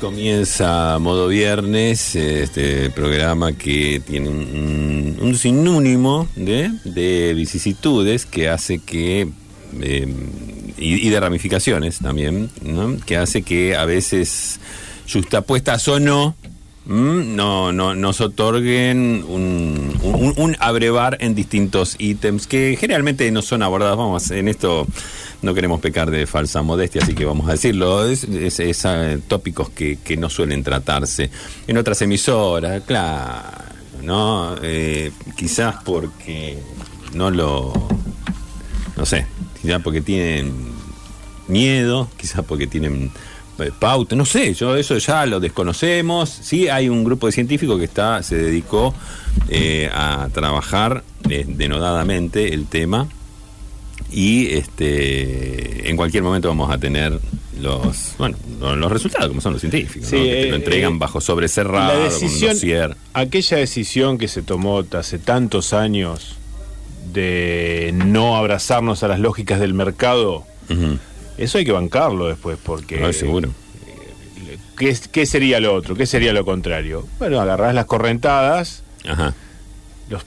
Comienza Modo Viernes, este programa que tiene un, un sinónimo de, de vicisitudes que hace que. eh, y, de ramificaciones también, ¿no? que hace que a veces, justapuestas o no, no, no, nos otorguen un, un abrevar en distintos ítems que generalmente no son abordados. Vamos, en esto no queremos pecar de falsa modestia, así que vamos a decirlo. Es, es- eh, tópicos que, que no suelen tratarse en otras emisoras, claro, ¿no? Eh, quizás porque no lo. No sé, quizás porque tienen miedo, quizás porque tienen eh, pauta, no sé, yo eso ya lo desconocemos. Sí, hay un grupo de científicos que está se dedicó eh, a trabajar denodadamente el tema y este en cualquier momento vamos a tener los bueno los resultados como son los científicos Sí, ¿no? que te eh, lo entregan eh, bajo sobre cerrado la decisión, aquella decisión que se tomó hace tantos años de no abrazarnos a las lógicas del mercado, eso hay que bancarlo después, porque No, seguro ¿qué, es- qué sería lo otro? ¿Qué sería lo contrario? Bueno, agarrás las correntadas, ajá los,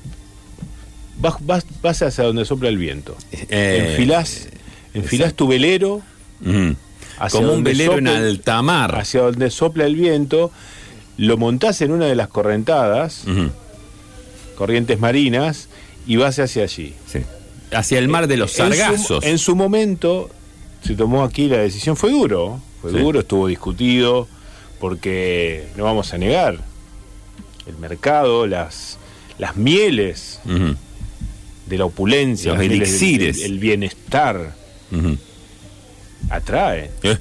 vas, vas, vas hacia donde sopla el viento, Eh, enfilás, enfilás tu velero ujú. hacia como un velero en alta mar hacia donde sopla el viento, lo montás en una de las correntadas, corrientes marinas, y vas hacia allí. Sí. hacia el mar de los En su- sargazos En su, momento se tomó aquí la decisión, fue duro, fue Sí. duro, estuvo discutido, porque no vamos a negar, el mercado, las, las mieles. De la opulencia, Los mieles del- elixires. el, el bienestar, atrae. Eh, eh.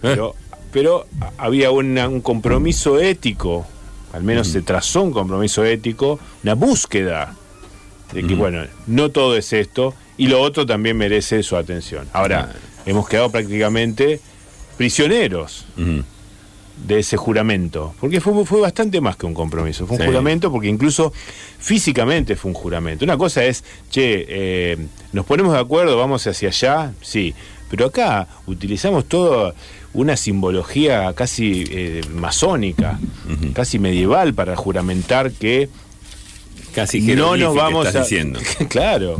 Pero, pero había una- un compromiso ético, al menos se trazó un compromiso ético, una búsqueda de que, bueno, no todo es esto, y lo otro también merece su atención. Ahora, hemos quedado prácticamente prisioneros. De ese juramento, porque fue, fue bastante más que un compromiso, fue un Sí. juramento porque incluso físicamente fue un juramento. Una cosa es, che, eh, nos ponemos de acuerdo, vamos hacia allá, sí, pero acá utilizamos toda una simbología casi eh, masónica, casi medieval para juramentar que casi no nos vamos estás a... diciendo. Claro.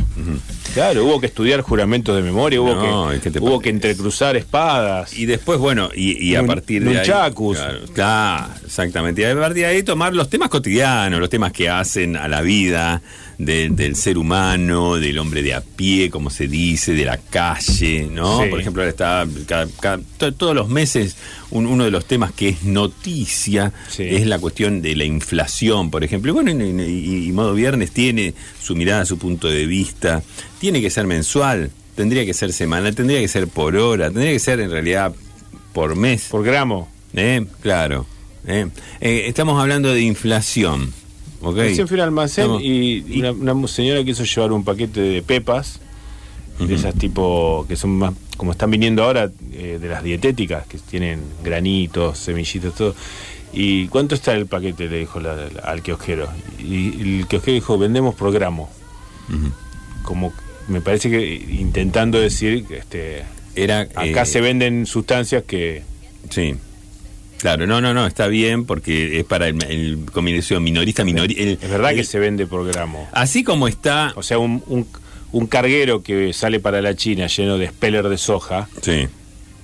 Claro, hubo que estudiar juramentos de memoria, hubo, No, que, ¿qué te hubo que entrecruzar espadas. Y después, bueno, y, y a Nun- partir de ahí. nunchakus. Claro, claro, exactamente. Y a partir de ahí tomar los temas cotidianos, los temas que hacen a la vida de- del ser humano, del hombre de a pie, como se dice, de la calle, ¿no? Sí. Por ejemplo, ahora está cada- cada- to- todos los meses un- uno de los temas que es noticia Sí. es la cuestión de la inflación, por ejemplo. Y bueno, y, y- y Modo Viernes tiene su mirada, su punto de vista. Tiene que ser mensual, tendría que ser semanal, tendría que ser por hora, tendría que ser en realidad por mes. Por gramo. ¿eh? Claro. ¿eh? Eh, estamos hablando de inflación. ¿Ok? Recién fui al almacén Estamos- y una, una señora quiso llevar un paquete de pepas, Ujú. de esas tipo que son más, como están viniendo ahora, eh, de las dietéticas, que tienen granitos, semillitos, todo. ¿Y cuánto está el paquete? Le dijo la- la- al kiosquero. Y el kiosquero dijo, vendemos por gramo. Como me parece que intentando decir, este, Era, acá eh, se venden sustancias que... Sí. Claro, no, no, no, está bien porque es para el, el combinación minorista, minori, el- Es verdad el- que se vende por gramo. Así como está. O sea, un, un, un carguero que sale para la China lleno de speller de soja, Sí,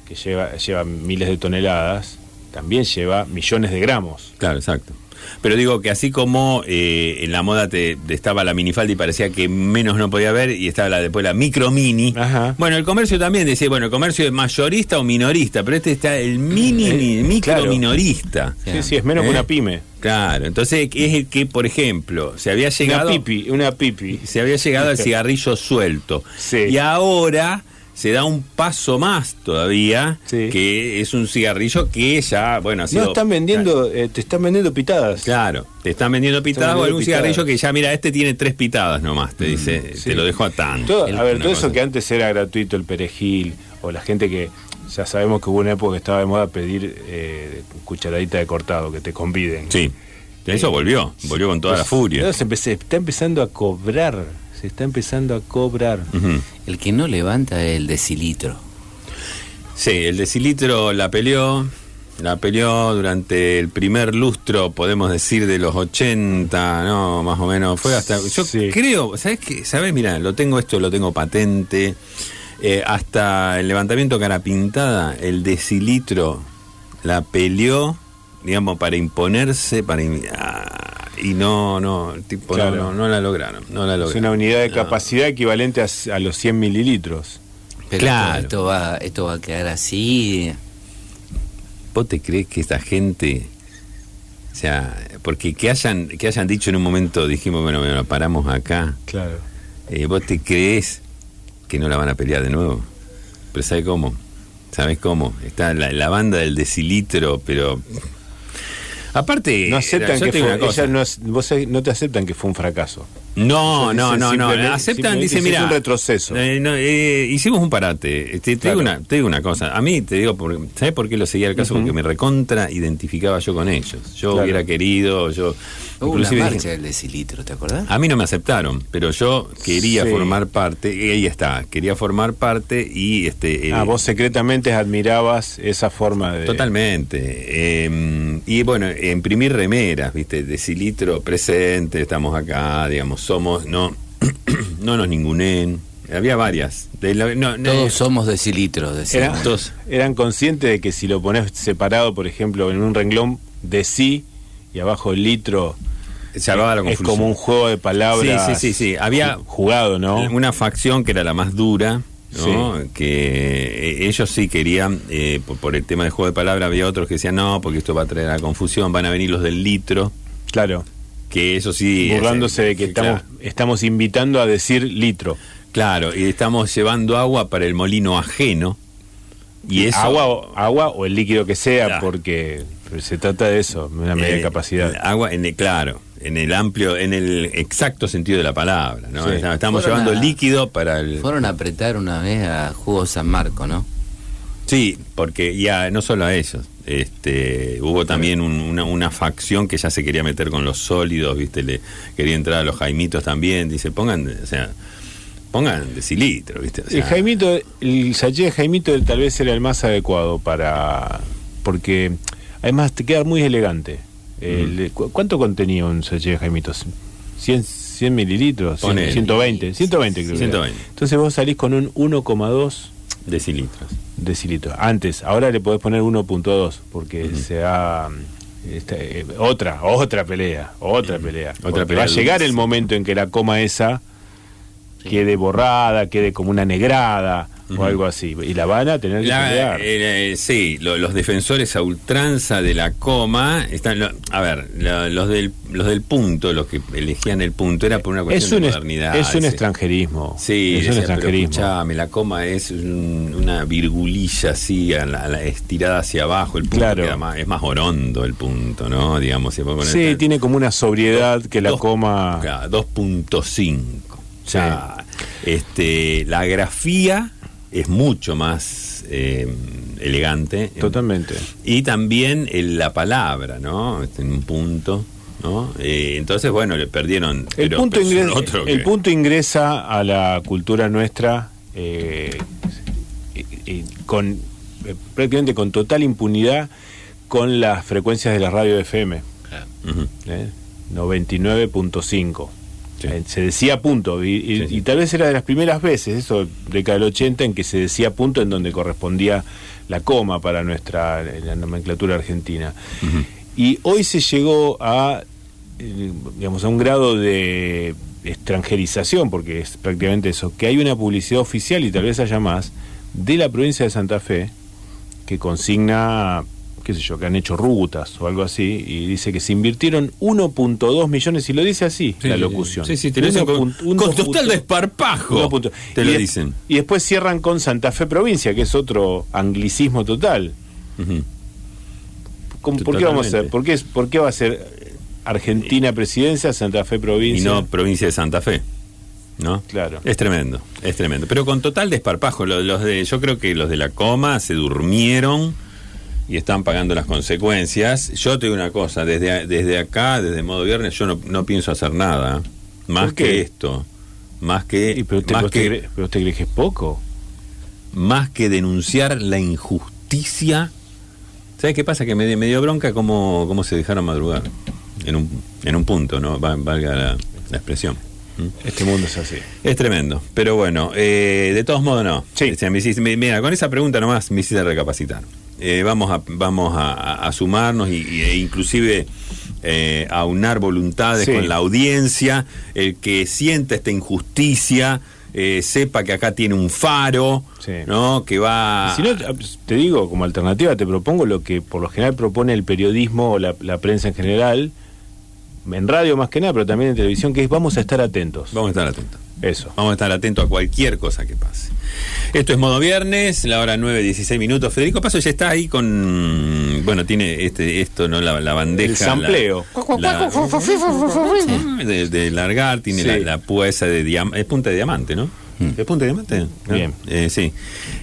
que lleva, lleva miles de toneladas, también lleva millones de gramos. claro, exacto. Pero digo que así como eh, en la moda te, te estaba la minifalda y parecía que menos no podía haber y estaba la, después la micro mini. Ajá. Bueno, el comercio también decía, bueno, el comercio es mayorista o minorista, pero este está el mini, Eh, mi- micro claro. minorista. Sí, sí, es menos ¿Eh? que una pyme. Claro, entonces es el que, por ejemplo, se había llegado... Una pipi, una pipi. se había llegado al cigarrillo suelto. Sí. Y ahora se da un paso más todavía, Sí. que es un cigarrillo que ya, bueno, ha sido... No, están vendiendo, eh, te están vendiendo pitadas. Claro, te están vendiendo pitadas o algún pitadas. cigarrillo que ya, mira, este tiene tres pitadas nomás, te dice, sí. te lo dejo a tanto. Todo- a ver, todo eso que antes era gratuito, el perejil, o la gente que ya sabemos que hubo una época que estaba de moda pedir eh, cucharadita de cortado, que te conviden. Sí, eso volvió, volvió con toda la furia. no, se empe- se está empezando a cobrar, se está empezando a cobrar. El que no levanta es el decilitro. Sí, el decilitro la peleó, La peleó durante el primer lustro, podemos decir, de los 80, ¿no? Más o menos. Fue hasta. Yo Sí. creo, ¿sabes qué? ¿Sabes? Mira, lo tengo esto, lo tengo patente. Eh, hasta el levantamiento cara pintada, el decilitro la peleó, digamos, para imponerse, para. ah, y no, no, tipo, no- Claro. no, no la lograron. No la Es lograron. una unidad de No. capacidad equivalente a, a los 100 mililitros. Pero Claro. esto, esto va, esto va a quedar así. ¿Vos te crees que esta gente, o sea, porque que hayan, que hayan dicho en un momento, dijimos, bueno, bueno, paramos acá, Claro. eh, ¿vos te crees que no la van a pelear de nuevo? Pero ¿sabes cómo? ¿Sabes cómo? Está la, la banda del decilitro, pero... Aparte, No aceptan que fue, ellas no, vos no te aceptan que fue un fracaso. No, no, no, no. Aceptan, dice, mira. un retroceso. eh, no, eh, hicimos un parate. Te, te Claro. digo una, te digo una cosa. A mí te digo, porque, ¿sabes por qué lo seguía el caso? Porque me recontra identificaba yo con ellos. Yo Claro. hubiera querido, yo. Hubo una inclusive dije, marcha del decilitro, ¿te acordás? a mí no me aceptaron, pero yo quería Sí. formar parte, y ahí está, quería formar parte y este. eh, Ah, vos secretamente admirabas esa forma de... Totalmente. Eh, y bueno, imprimir remeras, ¿viste? Decilitro presente, estamos acá, digamos, somos, no, no nos ningunen. Había varias. De la- no, no, Todos somos decilitros, decimos. Era- Todos. eran conscientes de que si lo pones separado, por ejemplo, en un renglón de sí y abajo el litro, salvaba la es como un juego de palabras. Sí, sí, sí, sí. Había- ju- jugado, ¿no? Una facción que era la más dura, ¿no? Sí. Que eh, ellos sí querían, eh, por, por el tema de juego de palabras, había otros que decían, no, porque esto va a traer a la confusión, van a venir los del litro, Claro. que eso sí... burlándose de que claro. estamos, invitando a decir litro. Claro, y estamos llevando agua para el molino ajeno. Y eso, agua, o, agua o el líquido que sea, Claro. porque se trata de eso, una eh, capacidad. Agua, en claro, en el amplio, en el exacto sentido de la palabra. ¿no? Sí. Estamos Fueron llevando a- líquido para el. Fueron a apretar una vez a Jugo San Marco, ¿no? Sí, porque ya no solo a ellos. Este, hubo también un- una, una facción que ya se quería meter con los sólidos, ¿viste? Le quería entrar a los jaimitos también. Dice, pongan, o sea, pongan decilitro, ¿viste? O sea, el Jaimito, el sachet de Jaimito tal vez era el más adecuado para. porque además te queda muy elegante. El- cu- ¿Cuánto contenía un sachet de Jaimito? ¿100, 100 mililitros? Cien- Ponele. 120, 120 creo. que era. 120. Entonces vos salís con un 1,2 decilitros. decilitros. Antes, ahora le podés poner 1.2 porque se ha esta, eh, otra, otra pelea, otra pelea. Otra pelea va a llegar el momento en que la coma esa Sí. quede borrada, quede como una negrada O algo así. Y la van a tener que La- pelear. eh, eh, sí, lo- los defensores a ultranza de la coma están. lo- a ver, lo- los del los del punto, los que elegían el punto, era por una es cuestión un, de modernidad. es un ese. extranjerismo. Sí, es un decía, pero extranjerismo. escuchame, la coma es un- una virgulilla así, a la, a la estirada hacia abajo. El punto Claro. más- es más orondo el punto, ¿no? Digamos, puede poner Sí, tiene como una sobriedad que la dos- coma. claro, 2.5. O sea, este, la grafía es mucho más eh, elegante. Totalmente. Y también el- la palabra, ¿no? Este, En un punto, ¿no? Eh, entonces, bueno, le perdieron. El, pero- punto, pero ingresa, otro el que- punto ingresa a la cultura nuestra eh, con eh, prácticamente con total impunidad con las frecuencias de la radio FM. Ujú. ¿eh? 99.5. Sí. Eh, Se decía punto, y, y- Sí, sí. y tal vez era de las primeras veces, eso, década del 80, en que se decía punto en donde correspondía la coma para nuestra la nomenclatura argentina. Y hoy se llegó a, eh, digamos, a un grado de extranjerización, porque es prácticamente eso, que hay una publicidad oficial y tal vez haya más, de la provincia de Santa Fe, que consigna, qué sé yo, que han hecho rutas o algo así, y dice que se invirtieron 1.2 millones, y lo dice así, Sí, la locución. Sí, sí, te lo dicen con, 1.1 con total desparpajo. Te y lo dicen. Y después cierran con Santa Fe provincia, que es otro anglicismo total. Ujú. ¿Cómo- ¿Por qué vamos a hacer? ¿Por qué, es- ¿Por qué va a ser Argentina presidencia, Santa Fe Y provincia? no provincia de Santa Fe. ¿No? Claro. Es tremendo, es tremendo. Pero con total desparpajo. Los, los de, yo creo que los de la coma se durmieron y están pagando las consecuencias. Yo te digo una cosa, desde, desde acá, desde modo viernes, yo no, no pienso hacer nada. Más que esto. Más que, Y pero, usted, más, que cree, pero usted cree que es poco. más que denunciar la injusticia. ¿Sabes qué pasa? Que me, me dio bronca cómo, cómo se dejaron madrugar. En un, en un punto, ¿no? Va- Valga la, la expresión. ¿Mm? Este mundo es así. Es tremendo. Pero bueno, eh, de todos modos no. Sí. O sea, me hiciste- me- mira, con esa pregunta nomás me hiciste recapacitar. Eh, vamos a, vamos a, sumarnos y, y- e inclusive eh, aunar voluntades Sí. con la audiencia. El que sienta esta injusticia eh, sepa que acá tiene un faro, Sí. ¿no? Que va... Si no, te digo, como alternativa, te propongo lo que por lo general propone el periodismo o la, la prensa en general, en radio más que nada, pero también en televisión, que es vamos a estar atentos. Vamos a estar atentos. Eso. Vamos a estar atentos a cualquier cosa que pase. Esto es Modo Viernes, la hora 9, 16 minutos. Federico Paso ya está ahí con. Bueno, tiene este esto, ¿no? La, la bandeja. El sampleo. la- la- de, de largar, tiene Sí. la, la púa esa de diamante. Es punta de diamante, ¿no? ¿Es punta de diamante? ¿No? Bien. Eh, sí.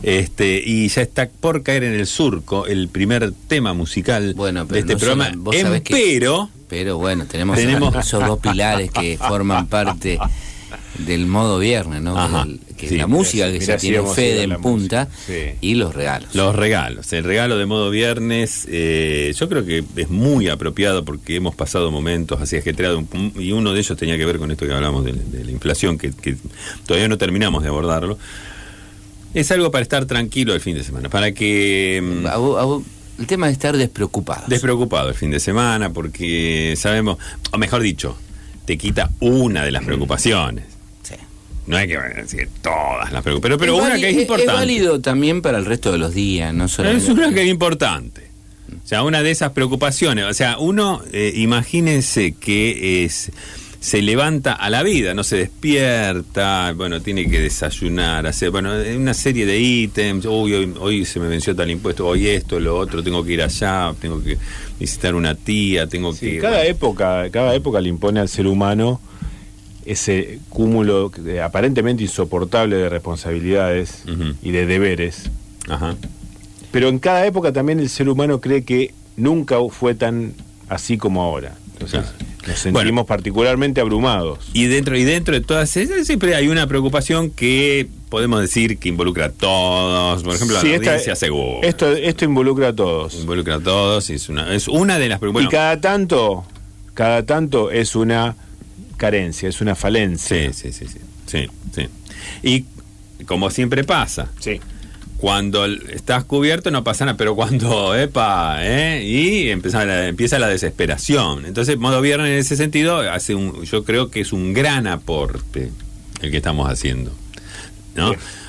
Este, y ya está por caer en el surco el primer tema musical Bueno, pero de este no programa. solo- vos sabés que- Pero. Pero bueno, tenemos, Tenemos- esos dos pilares que forman parte del modo viernes, ¿no? Que sí. es la música que Mirá ya si tiene Fede en punta. Sí. y los regalos. Los regalos. El regalo de modo viernes, eh, yo creo que es muy apropiado porque hemos pasado momentos así ajetreados y uno de ellos tenía que ver con esto que hablamos de, de la inflación, que, que todavía no terminamos de abordarlo. Es algo para estar tranquilo el fin de semana, para que... mm, A vos- a vos- el tema de estar despreocupados. Despreocupado el fin de semana porque sabemos, o mejor dicho, te quita una de las preocupaciones. No hay que decir todas las preocupaciones, pero, Es una que es importante. válido también para el resto de los días, no solo. Es una que es importante. O sea, una de esas preocupaciones. O sea, uno, eh, imagínense que es, se levanta a la vida, no se despierta, bueno, tiene que desayunar, hacer, bueno, una serie de ítems. Uy, hoy, hoy se me venció tal impuesto, hoy esto, lo otro, tengo que ir allá, tengo que visitar una tía, tengo Sí, que. cada bueno, época, cada época le impone al ser humano ese cúmulo aparentemente insoportable de responsabilidades y de deberes. Ajá. Pero en cada época también el ser humano cree que nunca fue tan así como ahora. Entonces, nos sentimos Bueno. particularmente abrumados. Y dentro, y dentro de todas esas, siempre hay una preocupación que podemos decir que involucra a todos. Por ejemplo, Sí, la audiencia segura. Esto, esto involucra a todos. Involucra a todos y es una, es una de las Y preocupaciones. cada tanto, cada tanto es una carencia, es una falencia. Sí, sí, sí, sí, sí, sí. Y como siempre pasa, Sí. cuando estás cubierto no pasa nada, pero cuando, epa, ¿eh? y empieza la, empieza la desesperación. Entonces, modo viernes en ese sentido, hace un, yo creo que es un gran aporte el que estamos haciendo.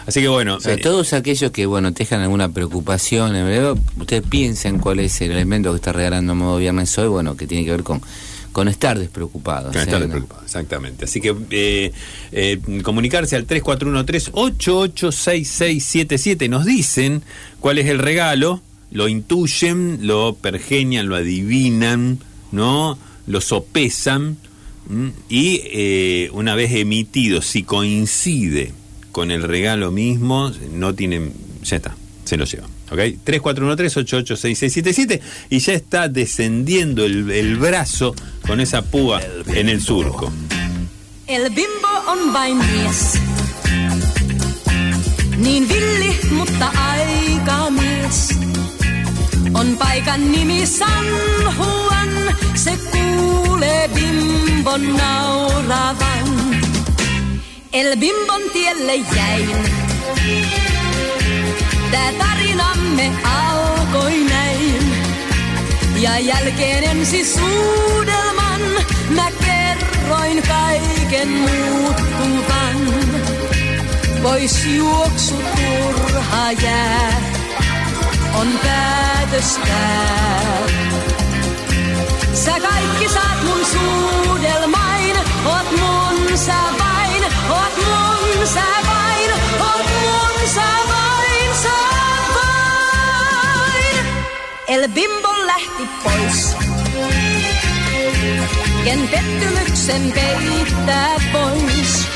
Así que bueno, O sea, eh, todos aquellos que, bueno, te dejan alguna preocupación, verdad, ustedes piensen cuál es el elemento que está regalando modo viernes hoy, bueno, que tiene que ver con, con estar despreocupados. Con ¿eh? estar ¿no? despreocupado, exactamente. Así que eh, eh, comunicarse al 3413-886677. Nos dicen cuál es el regalo, lo intuyen, lo pergenian, lo adivinan, ¿no? Lo sopesan. ¿m? Y eh, una vez emitido, si coincide con el regalo mismo, no tienen. Ya está, se lo llevan. ¿Ok? 3413-886677 y ya está descendiendo el, el brazo con esa púa en el surco. El bimbo on mies. Niin villi, mutta aika mies. On paikan nimi San Juan, se kuulee bimbon nauravan. El bimbon tielle jäin. Tää tarinamme alkoi näin. Ja jälkeen ensi suudelman mä kerroin kaiken muuttuvan. Pois juoksu turha jää, on päätös. Sä kaikki saat mun suudelmain, oot mun sä vain, El bimbo lähti pois. Ken pettymyksen peittää pois.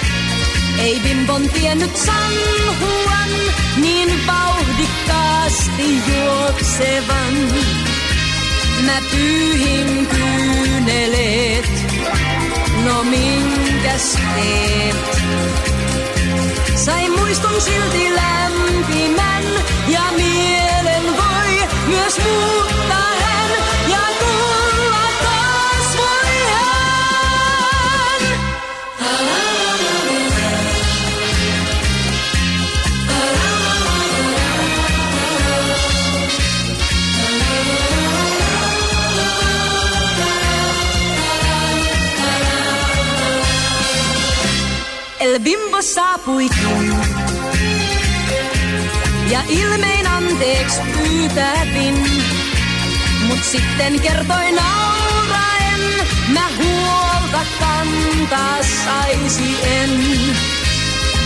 Ei bimbon tiennyt San Juan niin vauhdikkaasti juoksevan. Mä pyyhin kyyneleet, no minkäs teet? Sain muiston silti lämpimän ja mielen voi myös muuttaa Bimbo saapuikin. Ja ilmein anteeksi pyytävin. Mut sitten kertoi nauraen, mä huolta kantaa saisi en.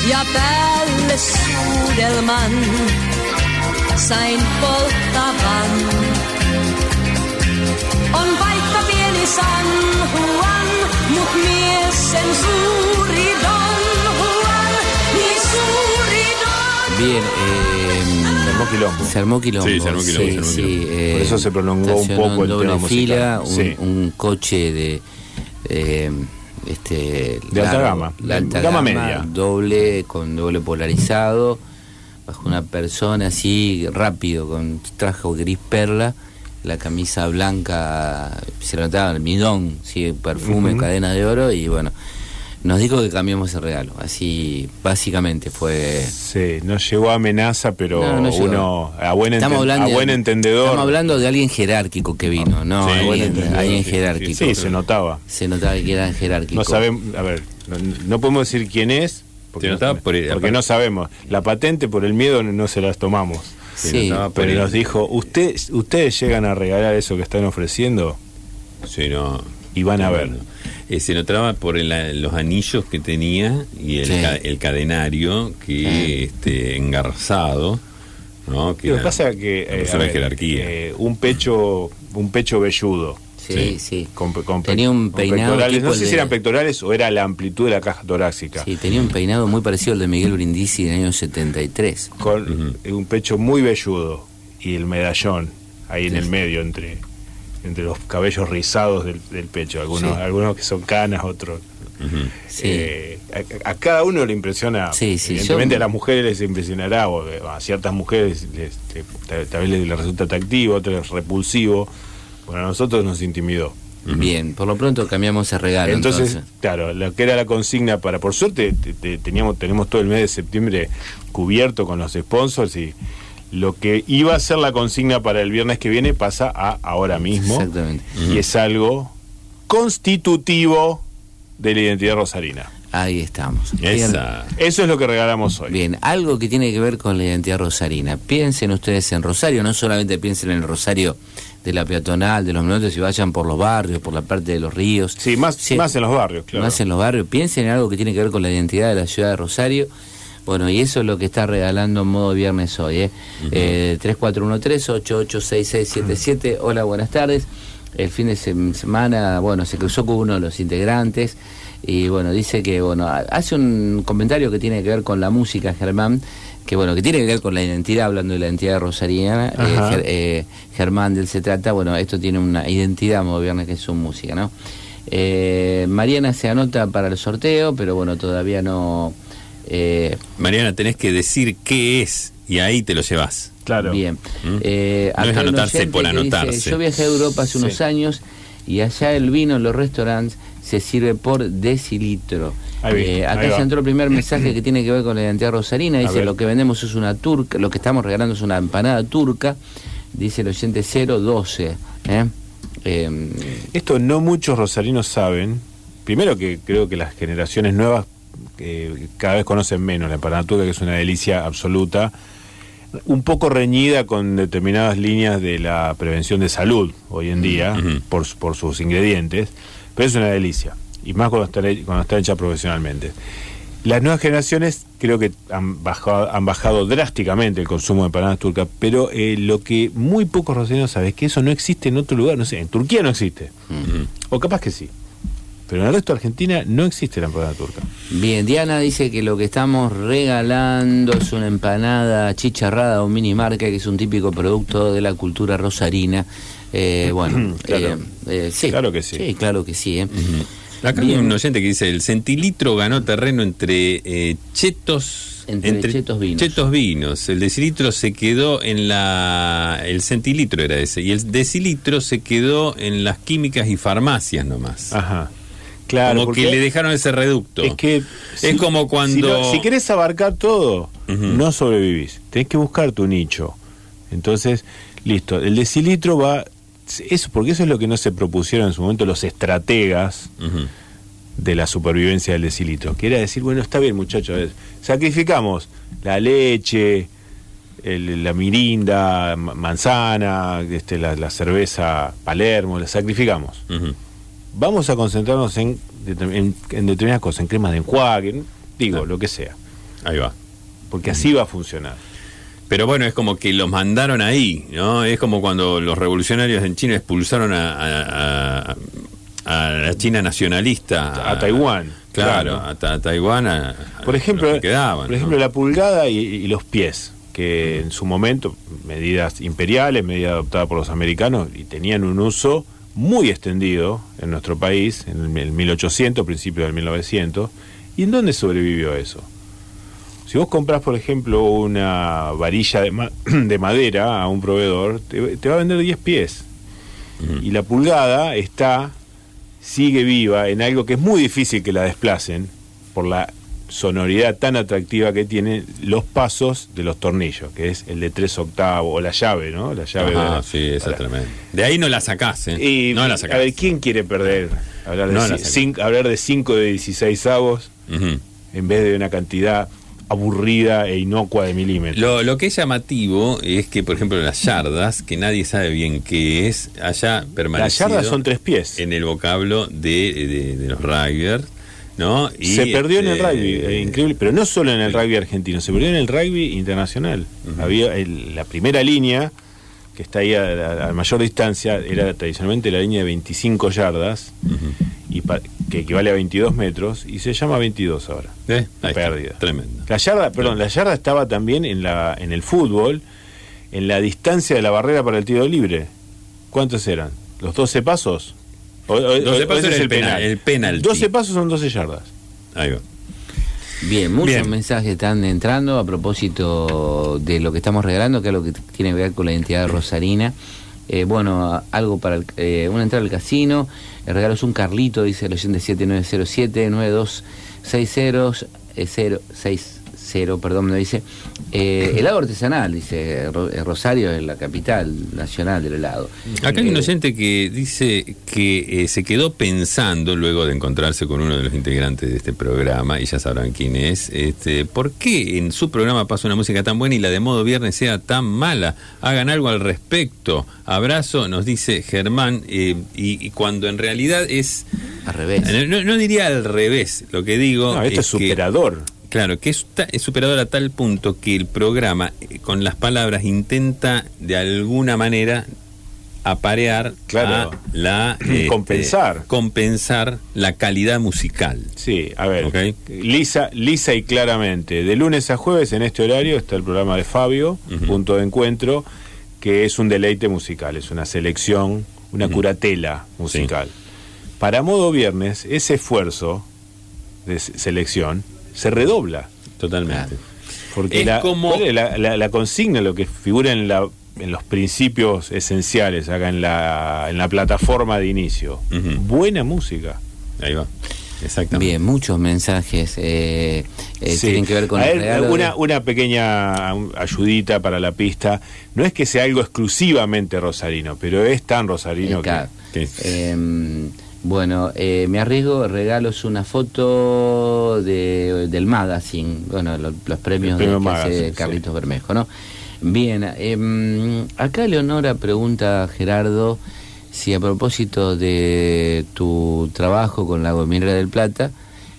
Ja päälle suudelman sain polttavan. On vaikka pieni San Juan, mut mies sen suuri Don Bien, eh, Se armó quilombo. se armó quilombo. Sí, se armó quilombo, se armó quilombo. eh, Por eso se prolongó un poco el doble tema musical. fila, un, coche de... eh, este, De alta gama, la alta gama media. doble, con doble polarizado, bajo una persona así rápido, con traje gris perla, la camisa blanca, se notaba el midón, sí, perfume, cadena de oro, y bueno, nos dijo que cambiamos el regalo, así básicamente fue... Sí, no llegó a amenaza, pero No, no llegó. uno a buen, enten- Estamos hablando a buen entendedor. Estamos hablando de alguien jerárquico que vino, ¿no? Sí, alguien, buen jerárquico. Sí, se notaba. Se notaba que era jerárquico. No sabemos, a ver, no, no podemos decir quién es, porque, Se no, por porque no sabemos. La patente por el miedo no, se las tomamos. Sí, Pero nos dijo, usted, ustedes llegan a regalar eso que están ofreciendo Sí, no. Y van a ver. Eh, se notaba por el- los anillos que tenía y el, Sí. ca- el cadenario que este engarzado, ¿no? Que Lo que pasa es que eh, ver, jerarquía. eh, un pecho un pecho velludo Sí, Sí. sí. con, pe- con pe- Tenía un peinado pectorales. no sé si eran pectorales o era la amplitud de la caja torácica Sí, tenía un peinado muy parecido al de Miguel Brindisi en el año 73. con un pecho muy velludo y el medallón ahí en el medio entre entre los cabellos rizados del, del pecho algunos Sí. algunos que son canas otros. Sí. Eh, a, a cada uno le impresiona Sí, sí, evidentemente yo- a las mujeres les impresionará o a ciertas mujeres les, les- tal, tal vez les, les resulta atractivo otras les repulsivo bueno a nosotros nos intimidó Bien, por lo pronto cambiamos el regalo. entonces, Entonces, claro, lo que era la consigna para, por suerte, te- te- teníamos, tenemos todo el mes de septiembre cubierto con los sponsors y lo que iba a ser la consigna para el viernes que viene pasa a ahora mismo. Exactamente. Y es algo constitutivo de la identidad rosarina. ahí estamos. Esa. Eso es lo que regalamos hoy. Bien, algo que tiene que ver con la identidad rosarina. Piensen ustedes en Rosario, no solamente piensen en el Rosario de la peatonal, de los minutos y vayan por los barrios, por la parte de los ríos. Sí, más, más en los barrios, claro. Más en los barrios. Piensen en algo que tiene que ver con la identidad de la ciudad de Rosario. Bueno, y eso es lo que está regalando en modo viernes hoy. ¿eh? Eh, 3413-886677. Hola, buenas tardes. El fin de sem- semana, bueno, se cruzó con uno de los integrantes y bueno, dice que, bueno, ha- hace un comentario que tiene que ver con la música, Germán, que bueno, que tiene que ver con la identidad, hablando de la identidad rosariana, eh. Ger- eh, Germán del se trata, bueno, esto tiene una identidad modo viernes que es su música, ¿no? Eh, Mariana se anota para el sorteo, pero bueno, todavía no... eh, Mariana, tenés que decir qué es y ahí te lo llevas. Claro. Bien. ¿Mm? Eh, No es anotarse por dice, anotarse. Yo viajé a Europa hace unos Sí. años y allá el vino en los restaurantes se sirve por decilitro. Ahí Eh, acá se entró el primer mensaje que tiene que ver con la identidad rosarina. Dice, lo que vendemos es una turca, lo que estamos regalando es una empanada turca. Dice el oyente 012. ¿eh? Eh, Esto no muchos rosarinos saben. Primero que creo que las generaciones nuevas eh, cada vez conocen menos la empanada turca, que es una delicia absoluta. Un poco reñida con determinadas líneas de la prevención de salud hoy en día, por, por sus ingredientes, pero es una delicia. Y más cuando está, cuando está hecha profesionalmente. Las nuevas generaciones creo que han bajado, han bajado drásticamente el consumo de empanadas turcas, pero eh, lo que muy pocos rosarinos saben es que eso no existe en otro lugar, no sé, en Turquía no existe. O capaz que sí. Pero en el resto de Argentina no existe la empanada turca. Bien, Diana dice que lo que estamos regalando es una empanada chicharrada o mini marca, que es un típico producto de la cultura rosarina. Eh, bueno, Claro. eh, eh, sí. Claro que sí. Sí, claro que sí. ¿eh? Acá hay Bien. un oyente que dice, el centilitro ganó terreno entre eh, chetos... Entre chetos vinos. chetos vinos. El decilitro se quedó en la... El centilitro era ese. Y el decilitro se quedó en las químicas y farmacias nomás. Ajá. Claro. como que le dejaron ese reducto. Es que. Es como cuando- Si, querés abarcar todo, no sobrevivís. Tenés que buscar tu nicho. Entonces, listo. El decilitro va. Eso, porque eso es lo que no se propusieron en su momento los estrategas. De la supervivencia del decilitro, que era decir, bueno, está bien muchachos, sacrificamos la leche, el- la mirinda, ma- manzana, este, la, la cerveza Palermo, la sacrificamos. Vamos a concentrarnos en, en- en determinadas cosas, en cremas de enjuague, en- digo, Ah. lo que sea, Ahí va. porque así va a funcionar. Pero bueno, es como que los mandaron ahí, ¿no? Es como cuando los revolucionarios en China expulsaron a, a- a- a la China nacionalista. A Taiwán, Claro, claro. a, Ta- a Taiwán. Por ejemplo, que quedaban, por ¿no? ejemplo la pulgada y, y los pies, que en su momento, medidas imperiales, medidas adoptadas por los americanos, y tenían un uso muy extendido en nuestro país, en el 1800, principio del 1900. ¿Y en dónde sobrevivió eso? Si vos compras, por ejemplo, una varilla de, ma- de madera a un proveedor, te, te va a vender 10 pies. Ujú. Y la pulgada está, sigue viva en algo que es muy difícil que la desplacen por la sonoridad tan atractiva que tienen los pasos de los tornillos, que es el de tres octavos, o la llave, ¿no? La llave Ajá, de- sí, esa es tremenda. De ahí no la sacás, ¿eh? Y, no la a sacás. ver, ¿quién quiere perder? Hablar de, No ci- la sacás. cin- hablar de 5 de 16 avos en vez de una cantidad aburrida e inocua de milímetros. Lo, lo que es llamativo es que, por ejemplo, las yardas, que nadie sabe bien qué es, haya permanecido Las yardas son tres pies. en el vocablo de, de- de los rugbyers, ¿no? Y, se perdió en el este, rugby, eh, increíble, pero no solo en el rugby argentino, se perdió en el rugby internacional. Había el- la primera línea, que está ahí a, a- a mayor distancia, era tradicionalmente la línea de 25 yardas, y pa- que equivale a 22 metros, y se llama 22 ahora. ¿Eh? Está. Pérdida. Tremendo. La yarda, perdón, la yarda estaba también en, la, en el fútbol, en la distancia de la barrera para el tiro libre. ¿Cuántos eran? ¿Los 12 pasos? O- o- 12 o- pasos es el penal- el penalti. 12 pasos son 12 yardas. Ahí va. Bien, muchos Bien. mensajes están entrando a propósito de lo que estamos regalando, que es lo que tiene que ver con la identidad rosarina. Eh, bueno, algo para el- eh, una entrada al casino. El regalo es un Carlito, dice el oyente 7907 9260 eh, 060, perdón, me dice. Eh, helado artesanal, dice eh, Rosario, es la capital nacional del helado. Acá hay un Eh, oyente que dice que eh, se quedó pensando luego de encontrarse con uno de los integrantes de este programa, y ya sabrán quién es, este, ¿por qué en su programa pasa una música tan buena y la de modo viernes sea tan mala? Hagan algo al respecto. Abrazo, nos dice Germán, eh, y, y cuando en realidad es... Al revés. No, no diría al revés, lo que digo... No, esto es, superador. Claro, que es, es superador a tal punto que el programa, eh, con las palabras, intenta de alguna manera aparear Claro. a la este, Compensar. compensar la calidad musical. Sí, a ver, lisa, lisa y claramente. De lunes a jueves en este horario está el programa de Fabio. Punto de Encuentro, que es un deleite musical, es una selección, una curatela musical. Para modo viernes, ese esfuerzo de se- selección se redobla. Totalmente. Porque Es la, como- ¿cuál es la, la- la consigna, lo que figura en, la, en los principios esenciales, acá en la, en la plataforma de inicio, buena música. Ahí va. Exactamente. Bien, muchos mensajes eh, eh, Sí. tienen que ver con A el ver, de- una, una pequeña ayudita para la pista. No es que sea algo exclusivamente rosarino, pero es tan rosarino Eh, claro. que. Que- Eh, bueno, eh, me arriesgo, regalo es una foto de, del magazine, bueno, lo- los premios premio de Magazine, Carlitos Bermejo, ¿no? Bien, eh, acá Leonora pregunta a Gerardo si a propósito de tu trabajo con la Minera del Plata,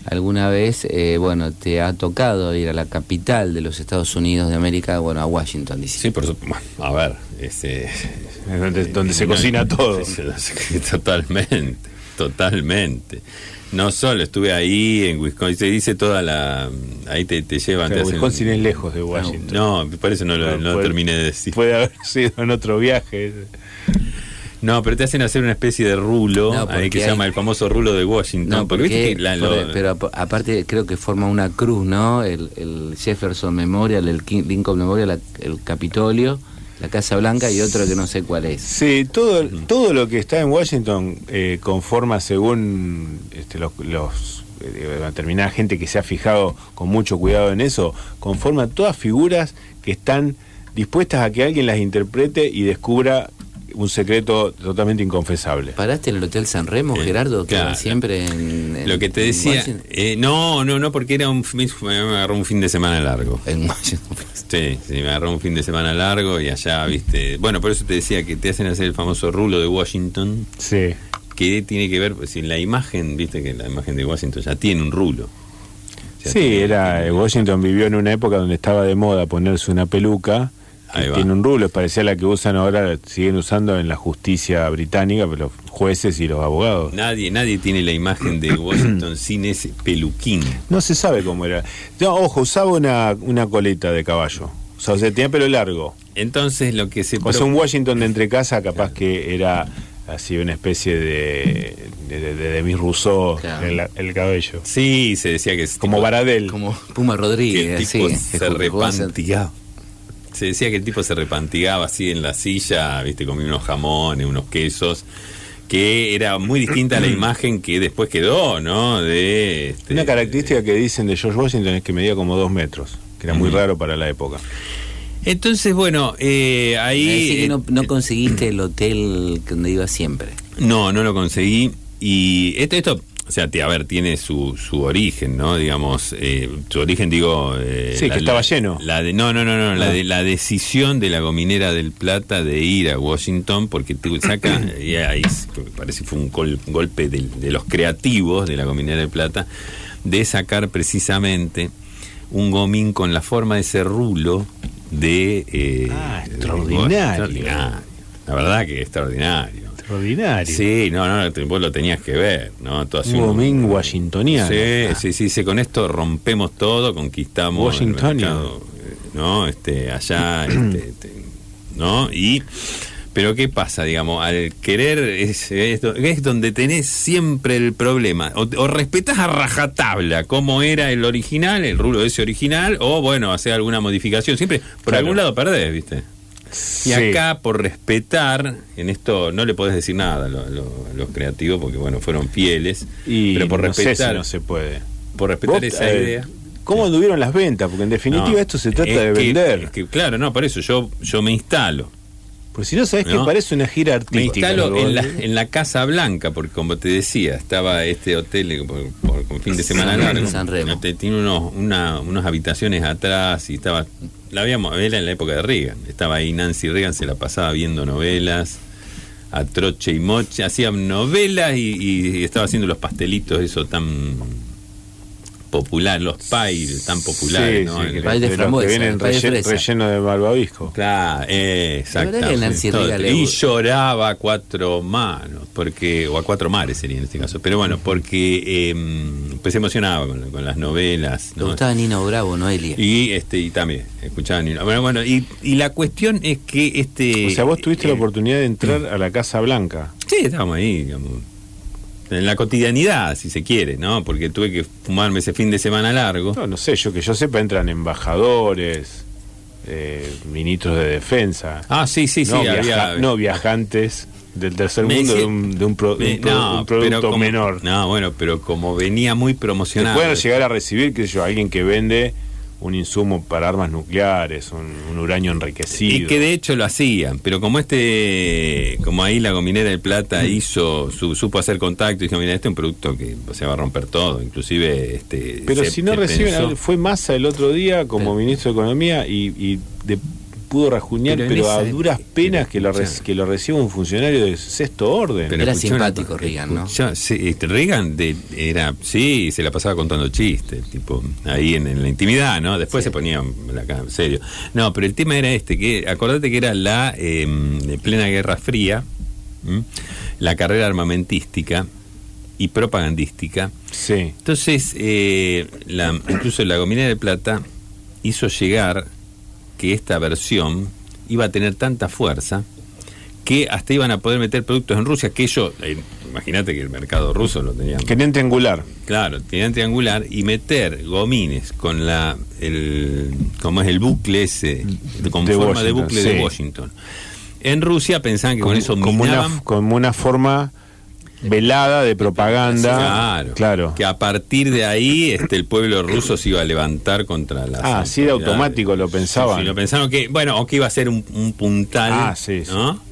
alguna vez, eh, bueno, te ha tocado ir a la capital de los Estados Unidos de América, bueno, a Washington, DC. Sí, por supuesto. A ver, este, Es donde, donde se cocina todo. Totalmente, totalmente. No solo estuve ahí en Wisconsin, te dice toda la. Ahí te, te llevan. te Claro, hacen- Wisconsin es lejos de Washington. No, por eso no lo no Puede- terminé de decir. Puede haber sido en otro viaje. No, pero te hacen hacer una especie de rulo, No, ahí que se llama el famoso rulo de Washington. No, porque, porque, viste que la- lo- por- pero ap- aparte creo que forma una cruz, ¿no? El, el Jefferson Memorial, el King- Lincoln Memorial, el Capitolio, la Casa Blanca y otro que no sé cuál es. Sí, todo, todo lo que está en Washington eh, conforma según este, los, los, eh, determinada gente que se ha fijado con mucho cuidado en eso, conforma todas figuras que están dispuestas a que alguien las interprete y descubra un secreto totalmente inconfesable. ¿Paraste en el Hotel San Remo, Eh, Gerardo? Que claro. siempre en, en- Lo que te decía, Washington? eh, no, no, no, porque era un, fin- me agarró un fin de semana largo. En Washington. Sí, sí, me agarró un fin de semana largo y allá, viste. Bueno, por eso te decía que te hacen hacer el famoso rulo de Washington, Sí. que tiene que ver, pues, si la imagen, viste que la imagen de Washington ya tiene un rulo. Ya Sí, tiene- era eh, Washington vivió en una época donde estaba de moda ponerse una peluca que tiene un rulo, parecía la que usan ahora, siguen usando en la justicia británica, pero los jueces y los abogados. Nadie, nadie tiene la imagen de Washington sin ese peluquín. No se sabe cómo era. No, ojo, usaba una, una coleta de caballo. O sea, o sea, tenía pelo largo. Entonces lo que se O sea, un Washington de entre casa capaz que era así una especie de de, de, de Demis Rousseau Claro. el, el cabello. Sí, se decía que es Como tipo- Baradel. Como Puma que el Rodríguez, tipo sí. se que jugó a ser- repantigaba. Se decía que el tipo se repantigaba así en la silla, viste, comía unos jamones, unos quesos, que era muy distinta a la imagen que después quedó, ¿no? De este, Una característica que dicen de George Washington es que medía como dos metros, que era muy raro para la época. Entonces, bueno, eh, Me ahí decís que no, eh, no conseguiste el hotel donde iba siempre. No, no lo conseguí. Y esto, esto o sea, a ver, tiene su, su origen, ¿no? Digamos, eh, su origen, digo... eh, Sí, que estaba lleno. La de, no, no, no, no, la, Ah. de, la decisión de la gominera del Plata de ir a Washington, porque tú saca, y ahí parece que fue un gol- golpe de, los creativos de la gominera del Plata, de sacar precisamente un gomín con la forma de ese rulo de... eh, Ah, extraordinario. extraordinario. La verdad que extraordinario. Extraordinario. Sí, no, no, te- vos lo tenías que ver, ¿no? Un domingo washingtoniano. Sí, Ah. sí, sí, sí, con esto rompemos todo, conquistamos Washingtoniano. mercado, eh, ¿no? Este, allá, este, este, ¿no? Y, pero ¿qué pasa, digamos? Al querer, es, es es donde tenés siempre el problema. O, o respetás a rajatabla como era el original, el rulo ese original, o bueno, hacer alguna modificación. Siempre, por Claro. algún lado perdés, ¿viste? Y Sí. acá, por respetar, en esto no le podés decir nada a lo- lo- a los creativos, porque bueno, fueron fieles. Y pero por no sé si respetar, no se puede. por respetar esa eh, idea. ¿Cómo anduvieron las ventas? Porque en definitiva No, esto se trata es de que- vender. es que, claro, no, por eso yo, yo me instalo. Porque si no sabes que parece una gira Me artística. instalo ¿no? en la, en la Casa Blanca, porque como te decía, estaba este hotel eh, por, por- con fin de semana San- largo. San Remo. Tiene unos, una, unas habitaciones atrás y estaba. La habíamos, era en la época de Reagan. Estaba ahí Nancy Reagan, se la pasaba viendo novelas, a troche y moche. Hacía novelas y, y estaba haciendo los pastelitos, eso tan popular, los pies tan populares, Sí, ¿no? sí, El- que, Pay de de los frambuesa, que vienen de relleno de malvavisco. Claro, eh, que exactamente. Le Y lloraba a cuatro manos, porque o a cuatro mares sería en este caso. Pero bueno, porque eh, pues se emocionaba con, con las novelas. Le ¿no? gustaba Nino Bravo, Noelia. Y este y también escuchaban. y- Bueno, bueno, y, y la cuestión es que este. O sea, vos tuviste eh, la oportunidad de entrar a la Casa Blanca. Sí, estábamos ahí, digamos. En la cotidianidad, si se quiere, ¿no? Porque tuve que fumarme ese fin de semana largo. No, no sé, yo que yo sepa entran embajadores, eh, ministros de defensa. Ah, sí, sí, sí, había. viaja- no viajantes del tercer Me mundo dice- de un, de un pro- de un pro- no, un producto como- menor. No, bueno, pero como venía muy promocionado. pueden llegar a recibir, qué sé yo, alguien que vende un insumo para armas nucleares, un, un uranio enriquecido. Y que de hecho lo hacían, pero como este, como ahí la gominera del Plata Mm. hizo, su- supo hacer contacto y dijo, mira, este es un producto que se va a romper todo, inclusive este. Pero se- si no reciben, pensó- fue Massa el otro día como ministro de Economía y, y de- pudo rajuñar, Pero a duras penas que lo, reci- que lo reciba un funcionario de sexto orden. Pero Era simpático Reagan, ¿no? sí, este, Reagan de- era, sí, se la pasaba contando chistes, tipo, ahí en, en la intimidad, ¿no? Después se ponía la cara en serio. No, pero el tema era este, que acordate que era la eh, de plena Guerra Fría, ¿m? la carrera armamentística y propagandística. Sí. Entonces, eh, la, incluso la Gominera de Plata hizo llegar que esta versión iba a tener tanta fuerza que hasta iban a poder meter productos en Rusia, que ellos, eh, imagínate que el mercado ruso lo tenían, Querían triangular. claro, tenían triangular, y meter gomines con la, el, como es el bucle ese, con De forma de bucle sí. de Washington. En Rusia pensaban que con, eso como, minaban una, como una forma velada de propaganda. Claro, Claro. Que a partir de ahí este, el pueblo ruso se iba a levantar contra las. Ah, así de automático lo pensaban. Sí, sí, lo pensaron que, bueno, o que iba a ser un, un puntal. Ah, sí, sí. ¿no?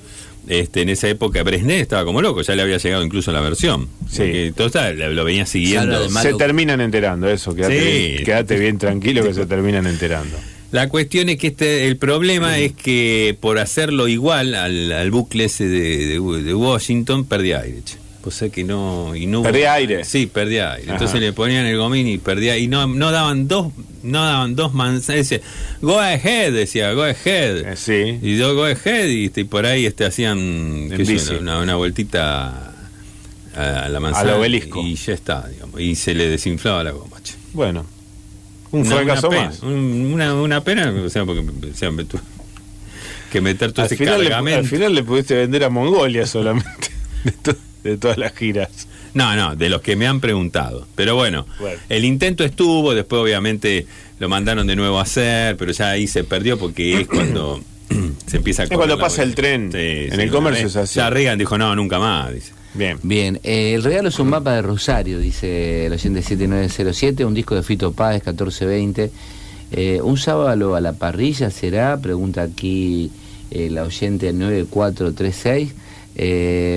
este, en esa época Bresnet estaba como loco, ya le había llegado incluso la versión. Sí. Todo está- lo venía siguiendo. Se terminan enterando, eso, quédate, Sí. bien, quédate bien tranquilo que se terminan enterando. La cuestión es que este, el problema es que por hacerlo igual al, al bucle ese de, de- de Washington, perdí aire. che. O sea que no... Y no ¿Perdía aire? Sí, perdía aire. Entonces le ponían el gomín y perdía... Y no, no daban dos no daban dos manzanas. Decía, go ahead, decía, go ahead. Eh, sí. Y yo go ahead y, este, por ahí este, hacían yo, una, una vueltita a, la manzana. Al obelisco. Y ya está, digamos. Y se le desinflaba la goma. che. Bueno, un Una- fracaso una pena, más. un- Una, una pena, o sea, porque o sea, que meter todo Al ese final, le, cargamento. al final le pudiste vender a Mongolia solamente de, to- de todas las giras. No, no, de los que me han preguntado. Pero bueno, Bueno. el intento estuvo, después obviamente lo mandaron de nuevo a hacer, pero ya ahí se perdió porque es cuando se empieza a Es cuando pasa el tren. En el comercio es así. Ya Reagan dijo, no, nunca más, dice. Bien. Bien, eh, el regalo es un mapa de Rosario, dice el oyente 7907, un disco de Fito Páez 1420. Eh, ¿Un sábado a la parrilla será? Pregunta aquí eh, la oyente 9436. Eh,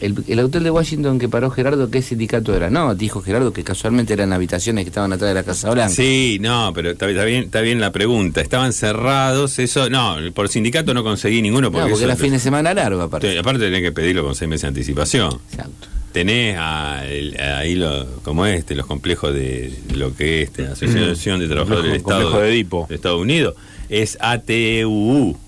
el, el hotel de Washington que paró Gerardo, ¿qué sindicato era? No, dijo Gerardo que casualmente eran habitaciones que estaban atrás de la Casa Blanca. Sí, no, pero está, está bien, está bien la pregunta. Estaban cerrados, eso, no, por sindicato no conseguí ninguno No, porque, porque eso- era fin de semana largo aparte. aparte tenés que pedirlo con seis meses de anticipación. Exacto. tenés a- el- ahí lo, como este, los complejos de lo que es este, la Asociación de Trabajadores del Estado de Edipo. de Estados Unidos, es ATUU,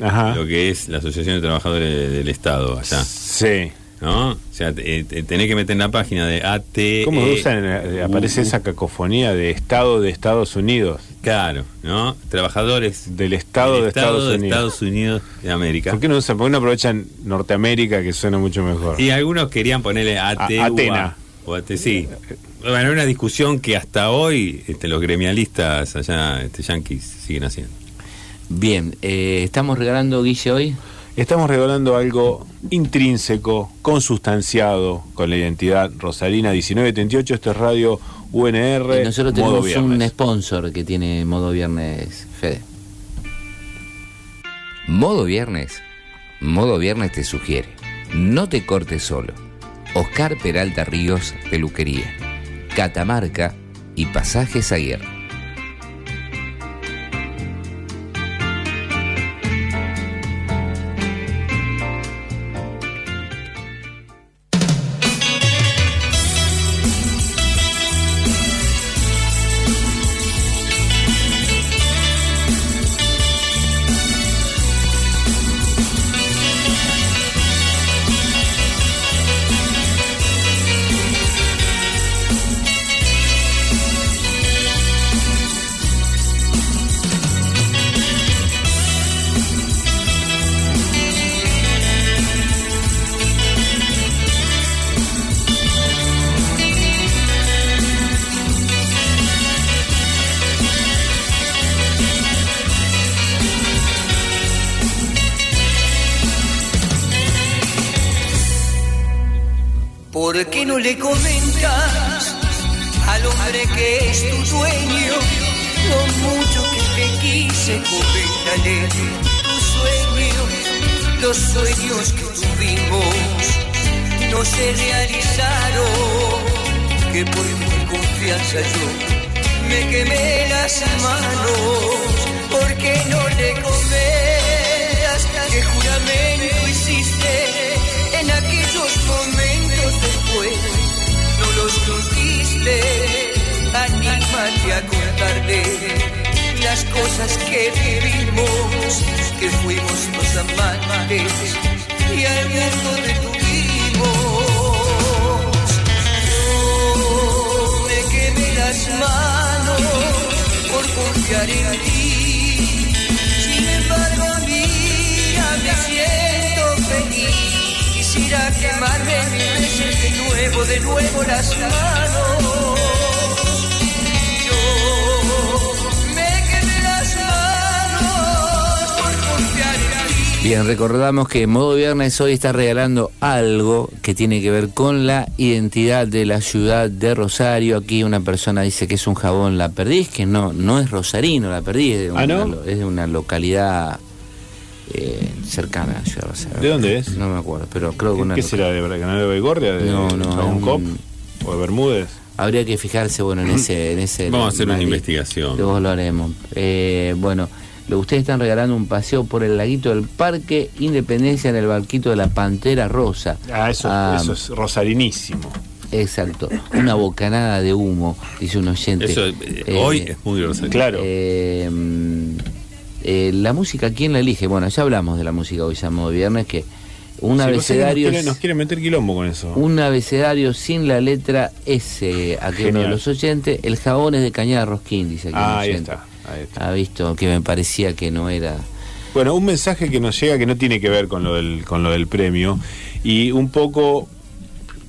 Ajá. lo que es la Asociación de Trabajadores del Estado allá, Sí. ¿no? O sea, te- te- tenés que meter en la página de AT ¿Cómo usan? eh, Aparece esa cacofonía de Estado de Estados Unidos. Claro, ¿no? Trabajadores Del Estado del de Estados de Unidos. Estados Unidos de América. ¿Por qué no usan? ¿Por qué no aprovechan Norteamérica que suena mucho mejor? Y algunos querían ponerle ATUA. Atena. O AT, sí. Bueno, una discusión que hasta hoy este, los gremialistas allá, este, yanquis, siguen haciendo. Bien, eh, estamos regalando, Guille, hoy. Estamos regalando algo intrínseco, consustanciado con la identidad rosarina 1938. Esto es Radio UNR. Y nosotros modo tenemos un viernes. sponsor que tiene modo viernes, Fede. Modo Viernes. Modo Viernes te sugiere. No te cortes solo. Oscar Peralta Ríos, Peluquería. Catamarca y Pasajes Aguirre. ¿Por los sueños que tuvimos no se realizaron. Que por mi confianza yo me quemé las manos. ¿Por qué no le comentas que juramento hiciste en aquellos momentos después? No los cumpliste. Anímate a contarle las cosas que vivimos, que fuimos los amantes y al mundo detuvimos. Yo me quemé las manos por confiar en ti. Sin embargo, mira, me siento feliz. Quisiera quemarme de nuevo, de nuevo las manos. Bien, recordamos que Modo Viernes hoy está regalando algo que tiene que ver con la identidad de la ciudad de Rosario. Aquí una persona dice que es un jabón La Perdiz, que no, no es rosarino La Perdiz, es de una, ¿Ah, no? lo- es de una localidad eh, cercana a la ciudad de Rosario. ¿De dónde es? No me acuerdo, pero creo que una ¿Qué será? ¿De Canal de Baigorria? ¿De No, no, es Cop? un- ¿O de Bermúdez? Habría que fijarse, bueno, en ese... En ese Vamos a hacer una investigación. Luego lo haremos. Eh, bueno, ustedes están regalando un paseo por el laguito del Parque Independencia en el barquito de la Pantera Rosa. Ah, eso, Ah, eso es rosarinísimo. Exacto. Una bocanada de humo, dice un oyente. Eso eh, Eh, hoy es muy grosero. Claro. Eh, mm, eh, la música, ¿quién la elige? Bueno, ya hablamos de la música hoy, ya modo viernes, que un Sí, abecedario... Nos quiere, nos quiere meter quilombo con eso. Un abecedario sin la letra S, aquí uno de los oyentes. El jabón es de cañada rosquín, dice aquí. Ah, ahí está. Ha visto que me parecía que no era. Bueno, un mensaje que nos llega que no tiene que ver con lo del, con lo del premio y un poco,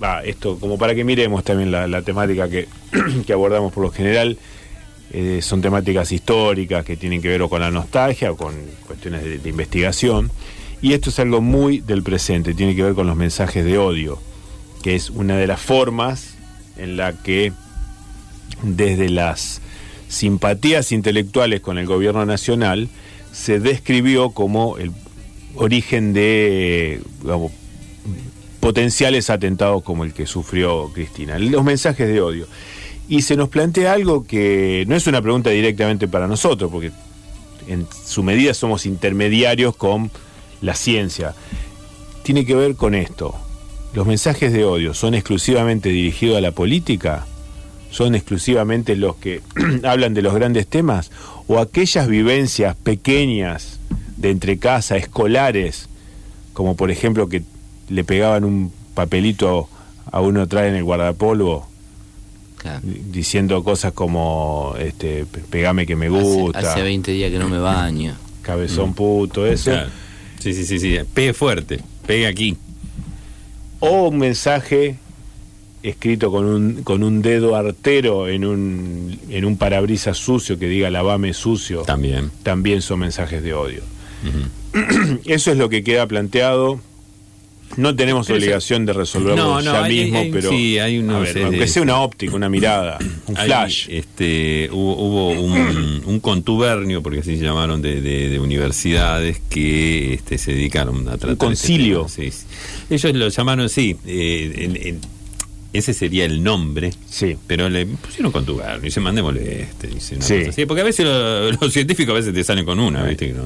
va, esto como para que miremos también la, la temática que, que abordamos por lo general, eh, son temáticas históricas que tienen que ver o con la nostalgia o con cuestiones de, de investigación y esto es algo muy del presente, tiene que ver con los mensajes de odio, que es una de las formas en la que desde las simpatías intelectuales con el gobierno nacional se describió como el origen de digamos, potenciales atentados como el que sufrió Cristina, los mensajes de odio. Y se nos plantea algo que no es una pregunta directamente para nosotros, porque en su medida somos intermediarios con la ciencia. Tiene que ver con esto. ¿Los mensajes de odio son exclusivamente dirigidos a la política? ¿Son exclusivamente los que hablan de los grandes temas? ¿O aquellas vivencias pequeñas de entre casa, escolares, como por ejemplo que le pegaban un papelito a uno trae en el guardapolvo? Claro. diciendo cosas como este pe- pegame que me Hace, gusta, hace 20 días que no me baño. cabezón puto, eso. Claro. Sí, sí, sí, sí. Pegue fuerte. Pegue aquí. O un mensaje escrito con un, con un dedo artero en un, en un parabrisas sucio que diga lavame sucio. También. También son mensajes de odio. Eso es lo que queda planteado. No tenemos Pero obligación de resolverlo No, no, ya hay- mismo, hay- pero sí, hay unos, a ver, eh, aunque sea una óptica, una mirada, un Hay, flash. este, hubo, hubo un, un contubernio, porque así se llamaron, de, de- de universidades que este, se dedicaron a tratar. este concilio. tema, sí, sí. Ellos lo llamaron, sí, eh, en- en- ese sería el nombre, Sí. pero le pusieron contubernio y se mandémosle este. Sí. así, porque a veces lo- los científicos a veces te salen con una, ¿viste? que no.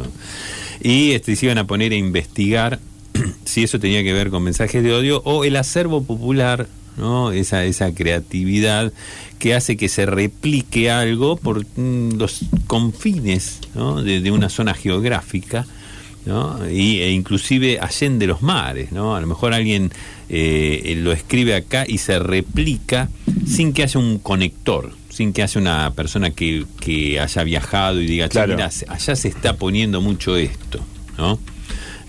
Y este, se iban a poner a investigar si eso tenía que ver con mensajes de odio o el acervo popular, ¿no? Esa, esa creatividad que hace que se replique algo por mm, los confines ¿no? de, de una zona geográfica. ¿no? Y, e inclusive allende los mares, ¿no? A lo mejor alguien eh, lo escribe acá y se replica sin que haya un conector, sin que haya una persona que, que haya viajado y diga, "Che, Claro. mira, allá se está poniendo mucho esto, ¿no?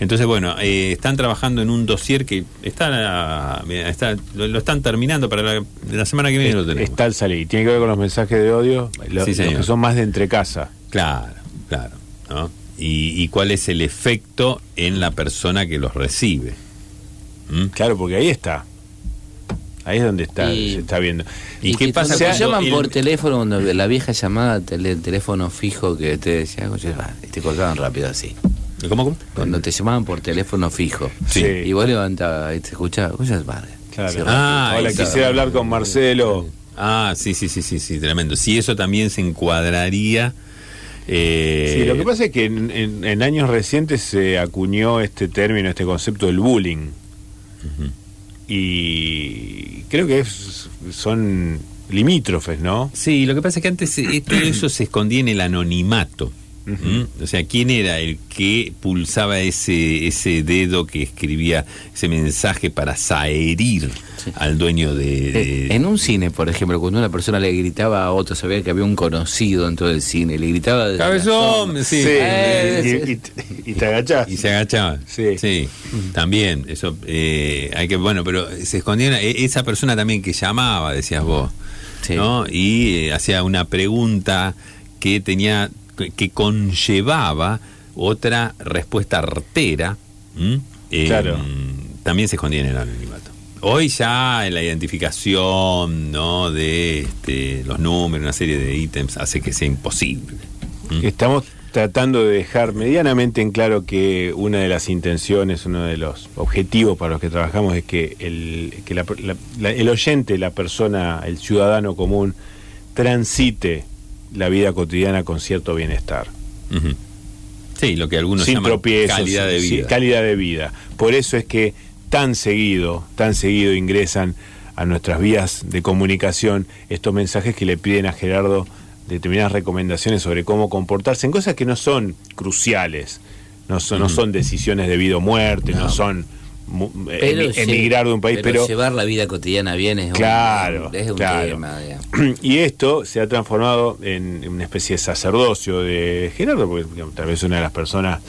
Entonces, bueno, eh, están trabajando en un dossier que está, está lo, lo están terminando para la, la semana que viene lo tenemos. Está al salir. Tiene que ver con los mensajes de odio, lo- Sí, los que son más de entre casa. Claro, claro, ¿no? Y, y cuál es el efecto en la persona que los recibe. ¿Mm? Claro, porque ahí está. Ahí es donde está, Y- se está viendo. ¿Y qué pasa cuando te cuando llaman el- por teléfono, cuando la vieja llamada, tele- teléfono fijo que te decía, "Oye, va", y te colgaban rápido así. ¿Cómo, cómo? Cuando te llamaban por teléfono fijo. Sí. Y vos levantabas y te escuchabas, "Oye, va", Claro. Ah. Hola, está. quisiera hablar con Marcelo. Ah, sí, sí, sí, sí, sí, tremendo. Si eso también se encuadraría. eh, Sí, lo que pasa es que en, en- en años recientes se acuñó este término, este concepto del bullying. Y creo que son limítrofes, ¿no? Sí, lo que pasa es que antes eh, todo eso se escondía en el anonimato. ¿Mm? O sea, ¿quién era el que pulsaba ese, ese dedo que escribía ese mensaje para saherir Sí. al dueño de... de- Eh, En un cine, por ejemplo, cuando una persona le gritaba a otro, sabía que había un conocido dentro del cine, le gritaba desde Cabezón, sí. Eh, y, sí. y te- y te agachás. Y se agachaba. Sí. También, eso, eh, hay que, bueno, pero se escondía eh, esa persona también que llamaba, decías vos, Sí. ¿no? Y eh, hacía una pregunta que tenía, que, conllevaba otra respuesta artera. Eh, Claro. También se escondía en el anonimato. Hoy ya en la identificación ¿no? de este, los números, una serie de ítems, hace que sea imposible. Estamos tratando de dejar medianamente en claro que una de las intenciones, uno de los objetivos para los que trabajamos es que el, que la- la- la- el oyente, la persona, el ciudadano común, transite la vida cotidiana con cierto bienestar. Sí, lo que algunos sin llaman tropiezos, calidad de sí, vida. calidad de vida. Por eso es que tan seguido, tan seguido ingresan a nuestras vías de comunicación estos mensajes que le piden a Gerardo determinadas recomendaciones sobre cómo comportarse en cosas que no son cruciales, no son, no son decisiones de vida o muerte, no, son Pero emi- sí, emigrar de un país, pero, llevar la vida cotidiana bien es un- Claro, es un claro. tema. digamos. y esto se ha transformado en una especie de sacerdocio de Gerardo, porque digamos, tal vez una de las personas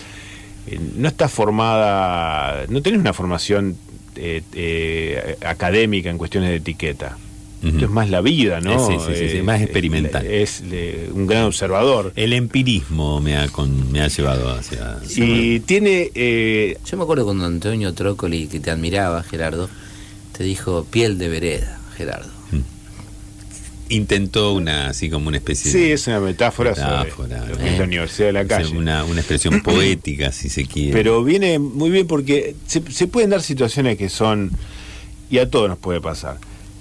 eh, no está formada, no tenés una formación eh, eh, académica en cuestiones de etiqueta. Es más la vida, ¿no? Sí, sí, sí, sí, más experimental. Es, eh, un gran observador. El empirismo me ha, con- me ha Llevado hacia... Y tiene eh, Yo me acuerdo cuando Antonio Trócoli, que te admiraba, Gerardo, te dijo piel de vereda, Gerardo. Intentó una, así como una especie Sí, de... es una metáfora, Metáfora, sobre lo que eh. es la Universidad de la Calle. Una, una expresión poética, si se quiere. Pero viene muy bien porque se, se pueden dar situaciones que son, y a todos nos puede pasar,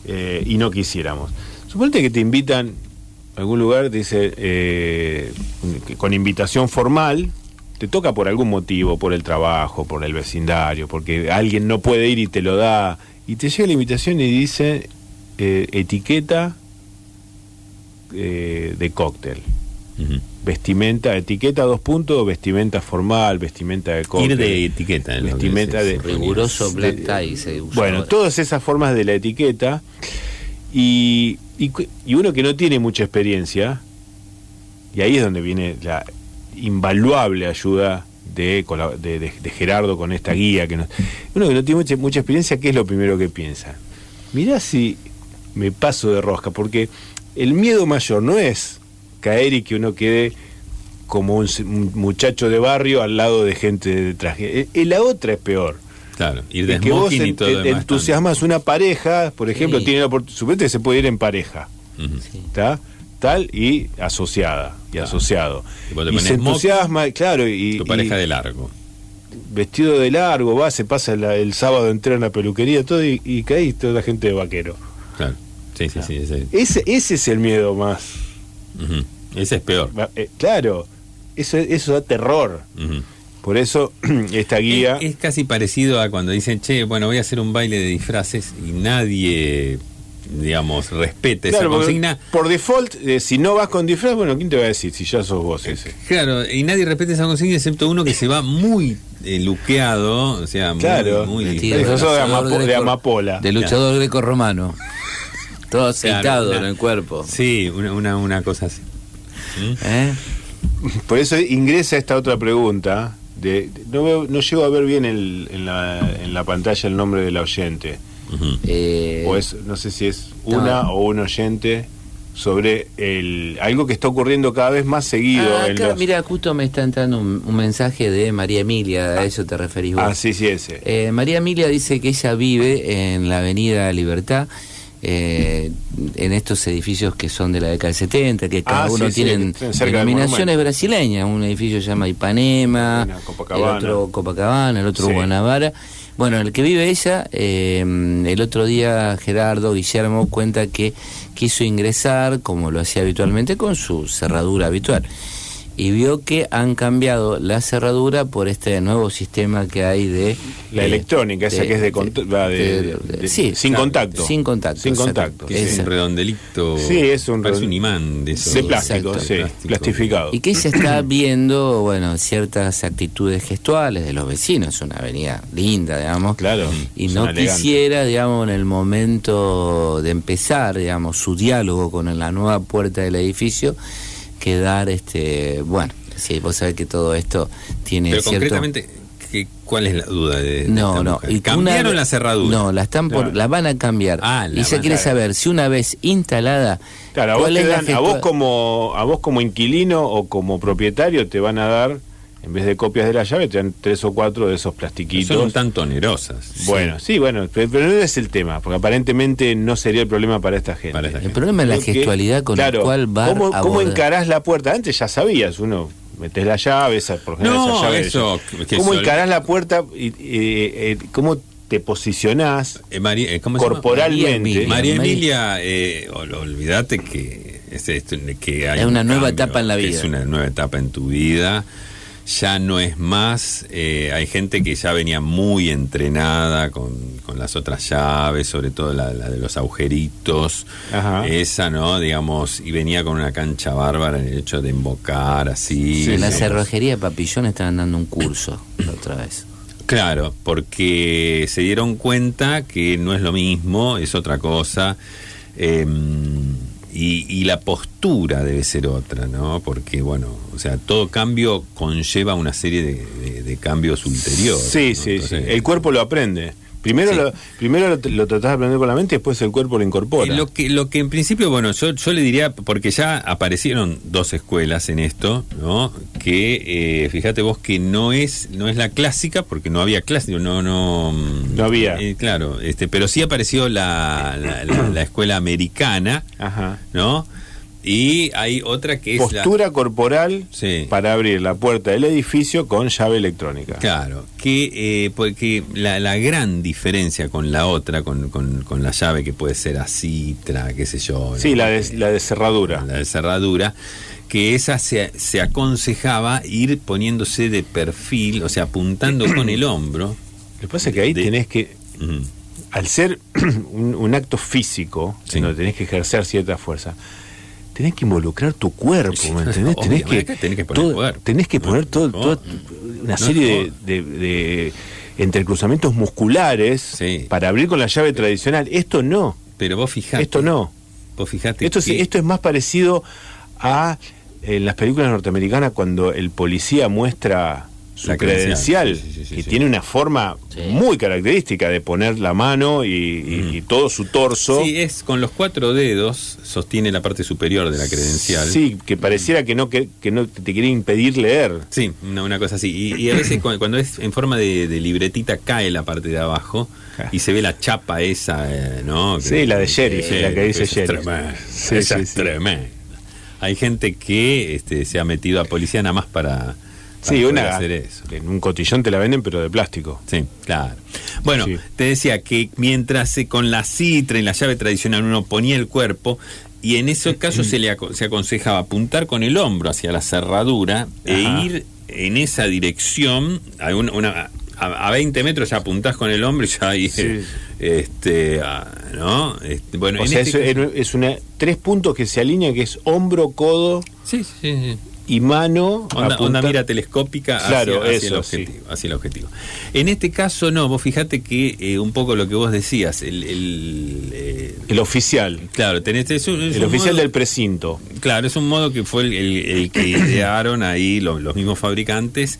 eh, y no quisiéramos. Suponete que te invitan a algún lugar, dice, eh, con invitación formal, te toca por algún motivo, por el trabajo, por el vecindario, porque alguien no puede ir y te lo da, y te llega la invitación y dice eh, etiqueta eh, de cóctel. Ujú. Vestimenta, etiqueta dos puntos, vestimenta formal, vestimenta de cóctel. Ir de etiqueta. que vestimenta de. Riguroso black tie se usa Bueno, ahora. todas esas formas de la etiqueta y, y, y uno que no tiene mucha experiencia, y ahí es donde viene la invaluable ayuda de, cola- de, de- de Gerardo con esta guía. que nos- Uno que no tiene mucha, mucha experiencia, ¿qué es lo primero que piensa? Mirá si me paso de rosca, porque el miedo mayor no es caer y que uno quede como un, se- un muchacho de barrio al lado de gente de traje. Eh, eh, la otra es peor. Claro, ir de Es que vos smoking y en- todo en- entusiasmas una pareja, por ejemplo, Sí. tiene la oportunidad, que se puede ir en pareja. Sí. ¿está? Tal y asociada y Claro. asociado. Y Y pones se entusiasma, claro, y, Tu pareja y de largo. vestido de largo, va, se pasa la- el sábado entero en la peluquería, todo, y, y caí toda la gente de vaquero. Claro. Sí, sí, sí. Ese, Ese, ese es el miedo más. Ese es peor. Eh, claro, eso, eso da terror. Por eso esta guía... Es, es casi parecido a cuando dicen, che, bueno, voy a hacer un baile de disfraces y nadie, digamos, respete Claro, esa consigna. por default, eh, si no vas con disfraz, bueno, ¿quién te va a decir si ya sos vos ese? Claro, y nadie respeta esa consigna excepto uno que se va muy eh, luqueado, o sea, muy, Claro. muy... Sos de, amapo- de greco- amapola. De luchador greco-romano. Todo aceitado una- en el cuerpo. Sí, una, una, una cosa así. ¿Eh? Por eso ingresa esta otra pregunta. De, de- no, veo- no llego a ver bien el- en, la, en la pantalla el nombre del oyente. Eh, O es, no sé si es una no. o un oyente sobre el algo que está ocurriendo cada vez más seguido. ah, en acá, los- mira, justo me está entrando un, un mensaje de María Emilia, a eso te referís vos. Ah, sí, sí, ese. Eh, María Emilia dice que ella vive en la Avenida Libertad, eh, en estos edificios que son de la década del 70, que cada Ah, uno sí, tienen denominaciones brasileñas. Un edificio se llama Ipanema, Copacabana. el otro Copacabana, el otro Sí. Guanabara. Bueno, el que vive ella, eh, el otro día Gerardo Guillermo cuenta que quiso ingresar, como lo hacía habitualmente, con su cerradura habitual. Y vio que han cambiado la cerradura por este nuevo sistema que hay de... La eh, electrónica, esa que es de cont- de- de- de- sí, sin claro, contacto. Sin contacto. Sin contacto. Que es un redondelito. Sí, es un Parece redon- un imán de esos. de plástico, Exacto. sí, Plástico. plastificado. Y que se está viendo, bueno, ciertas actitudes gestuales de los vecinos, una avenida linda, digamos. Claro. Y no quisiera, digamos, en el momento de empezar, digamos, su diálogo con la nueva puerta del edificio, quedar, este, bueno, sí, vos sabés que todo esto tiene Pero cierto... concretamente, ¿qué- ¿cuál es la duda de, de No, no. y ¿Cambiaron una- la cerradura? No, la están por, Claro. la van a cambiar. Ah, la y se van a- quiere saber si una vez instalada, Claro, a vos, ¿cuál te dan- a vos como a vos como inquilino o como propietario te van a dar en vez de copias de la llave, te dan tres o cuatro de esos plastiquitos. Son un tanto onerosas. Bueno, sí, bueno, pero, pero no es el tema, porque aparentemente no sería el problema para esta gente. Para esta El gente. problema es la gestualidad con claro, la cual va ¿cómo, a ¿Cómo encarás la puerta? Antes ya sabías, uno metes la llave, esa, por ejemplo, No, esa llave. eso, que ¿Cómo sol- encarás la puerta y eh, eh, cómo te posicionás Eh, María- eh, corporalmente? María María María- Emilia, eh, ol- olvídate que es, esto, que hay Es un una nueva cambio, etapa en la vida. Es una nueva etapa en tu vida. Ya no es más. eh, hay gente que ya venía muy entrenada con, con las otras llaves, sobre todo la, la de los agujeritos. Ajá. Esa, ¿no? Digamos, y venía con una cancha bárbara en el hecho de invocar así. en la cerrojería de Papillón estaban dando un curso la otra vez. Claro, porque se dieron cuenta que no es lo mismo, es otra cosa. eh, y, y la postura debe ser otra, ¿no? Porque, bueno, o sea, todo cambio conlleva una serie de, de- de cambios ulteriores. Sí, ¿no? sí, Entonces, sí. El cuerpo lo aprende. Primero, Sí. lo, primero lo, lo tratás de aprender con la mente y después el cuerpo lo incorpora. Eh, Lo que, lo que en principio, bueno, yo, yo le diría, porque ya aparecieron dos escuelas en esto, ¿no? Que eh, fíjate vos que no es, no es la clásica, porque no había clásica, no, no. No había. eh, claro, este, pero sí apareció la, la, la- la escuela americana, Ajá. ¿no? Y hay otra que es la. Postura corporal Sí. para abrir la puerta del edificio con llave electrónica. Claro, que eh, porque la, la gran diferencia con la otra, con, con, con la llave que puede ser así, tra, qué sé yo. Sí, ¿no? la de, la de cerradura. la de cerradura, que esa se, se aconsejaba ir poniéndose de perfil, o sea, apuntando con el hombro. Lo que pasa es que ahí De- tenés que, al ser un, un acto físico, Sí. tenés que ejercer cierta fuerza, tenés que involucrar tu cuerpo, ¿me entendés? Tenés que, obviamente, tenés que poner todo- cuerpo. tenés que poner No, todo, no, todo- una no serie de, de- de entrecruzamientos musculares Sí. para abrir con la llave tradicional. Esto no, Pero vos fijate. esto no. Vos fijate. Esto es más parecido a en las películas norteamericanas cuando el policía muestra su La credencial, credencial, sí, sí, sí, que sí. tiene una forma Sí. muy característica de poner la mano y, y- y todo su torso. Sí, es con los cuatro dedos, sostiene la parte superior de la credencial. Sí, que pareciera que no, que, que no te quiere impedir leer. Sí, una, una cosa así. Y, y a veces cu- cuando es en forma de, de libretita cae la parte de abajo y se ve la chapa esa, eh, ¿no? Sí, la de sheriff, la que dice sheriff. Es tremenda. Sí, esa sí, es sí. tremenda. Hay gente que este, se ha metido a policía nada más para Sí, una, hacer eso. en un cotillón te la venden, pero de plástico. Sí, claro. Bueno, Sí. te decía que mientras eh, con la citra y la llave tradicional uno ponía el cuerpo, y en esos casos se le aco- se aconsejaba apuntar con el hombro hacia la cerradura e ir en esa dirección, a, una, una- a, a 20 metros ya apuntás con el hombro y ya ahí, Sí. este, ah, ¿no? Este, bueno, O en sea, este es una tres puntos que se alinean, que es hombro, codo sí, sí, sí. Y mano. Apunta- onda mira telescópica hacia, Claro, hacia eso, el objetivo, hacia el objetivo. En este caso no, vos fijate que eh, un poco lo que vos decías, el, el, eh, El oficial. claro, tenés es un- es El oficial modo- del precinto. Claro, es un modo que fue el, el- el que idearon ahí los, los mismos fabricantes,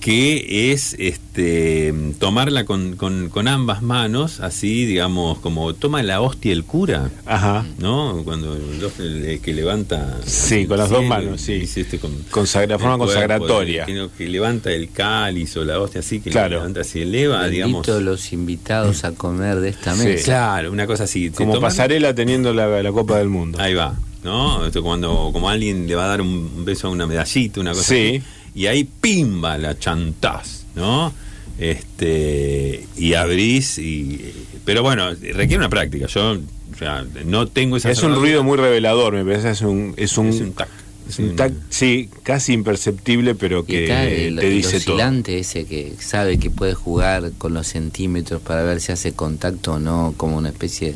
que es este tomarla con, con, con ambas manos, así digamos, como toma la hostia el cura. Ajá. ¿No? Cuando el, que levanta. Sí, el con las dos manos, sí. este con, Consagra- de forma cuerpo, consagratoria. Que, que levanta el cáliz o la hostia así, que Claro. levanta así, eleva, digamos. Bendito los invitados a comer de esta Sí. mesa. Claro, una cosa así. Se Como pasarela teniendo la, la Copa del Mundo. Ahí va, ¿no? Esto cuando como alguien le va a dar un beso a una medallita, una cosa Sí. así, y ahí pimba la chantás, ¿no? Este y abrís y pero bueno, requiere una práctica. Yo o sea, no tengo esa Es un ruido muy revelador, me parece. Es un, es un, es un tac. es un tac, sí, casi imperceptible, pero que el, te el dice todo. oscilante ese que sabe que puede jugar con los centímetros para ver si hace contacto o no, como una especie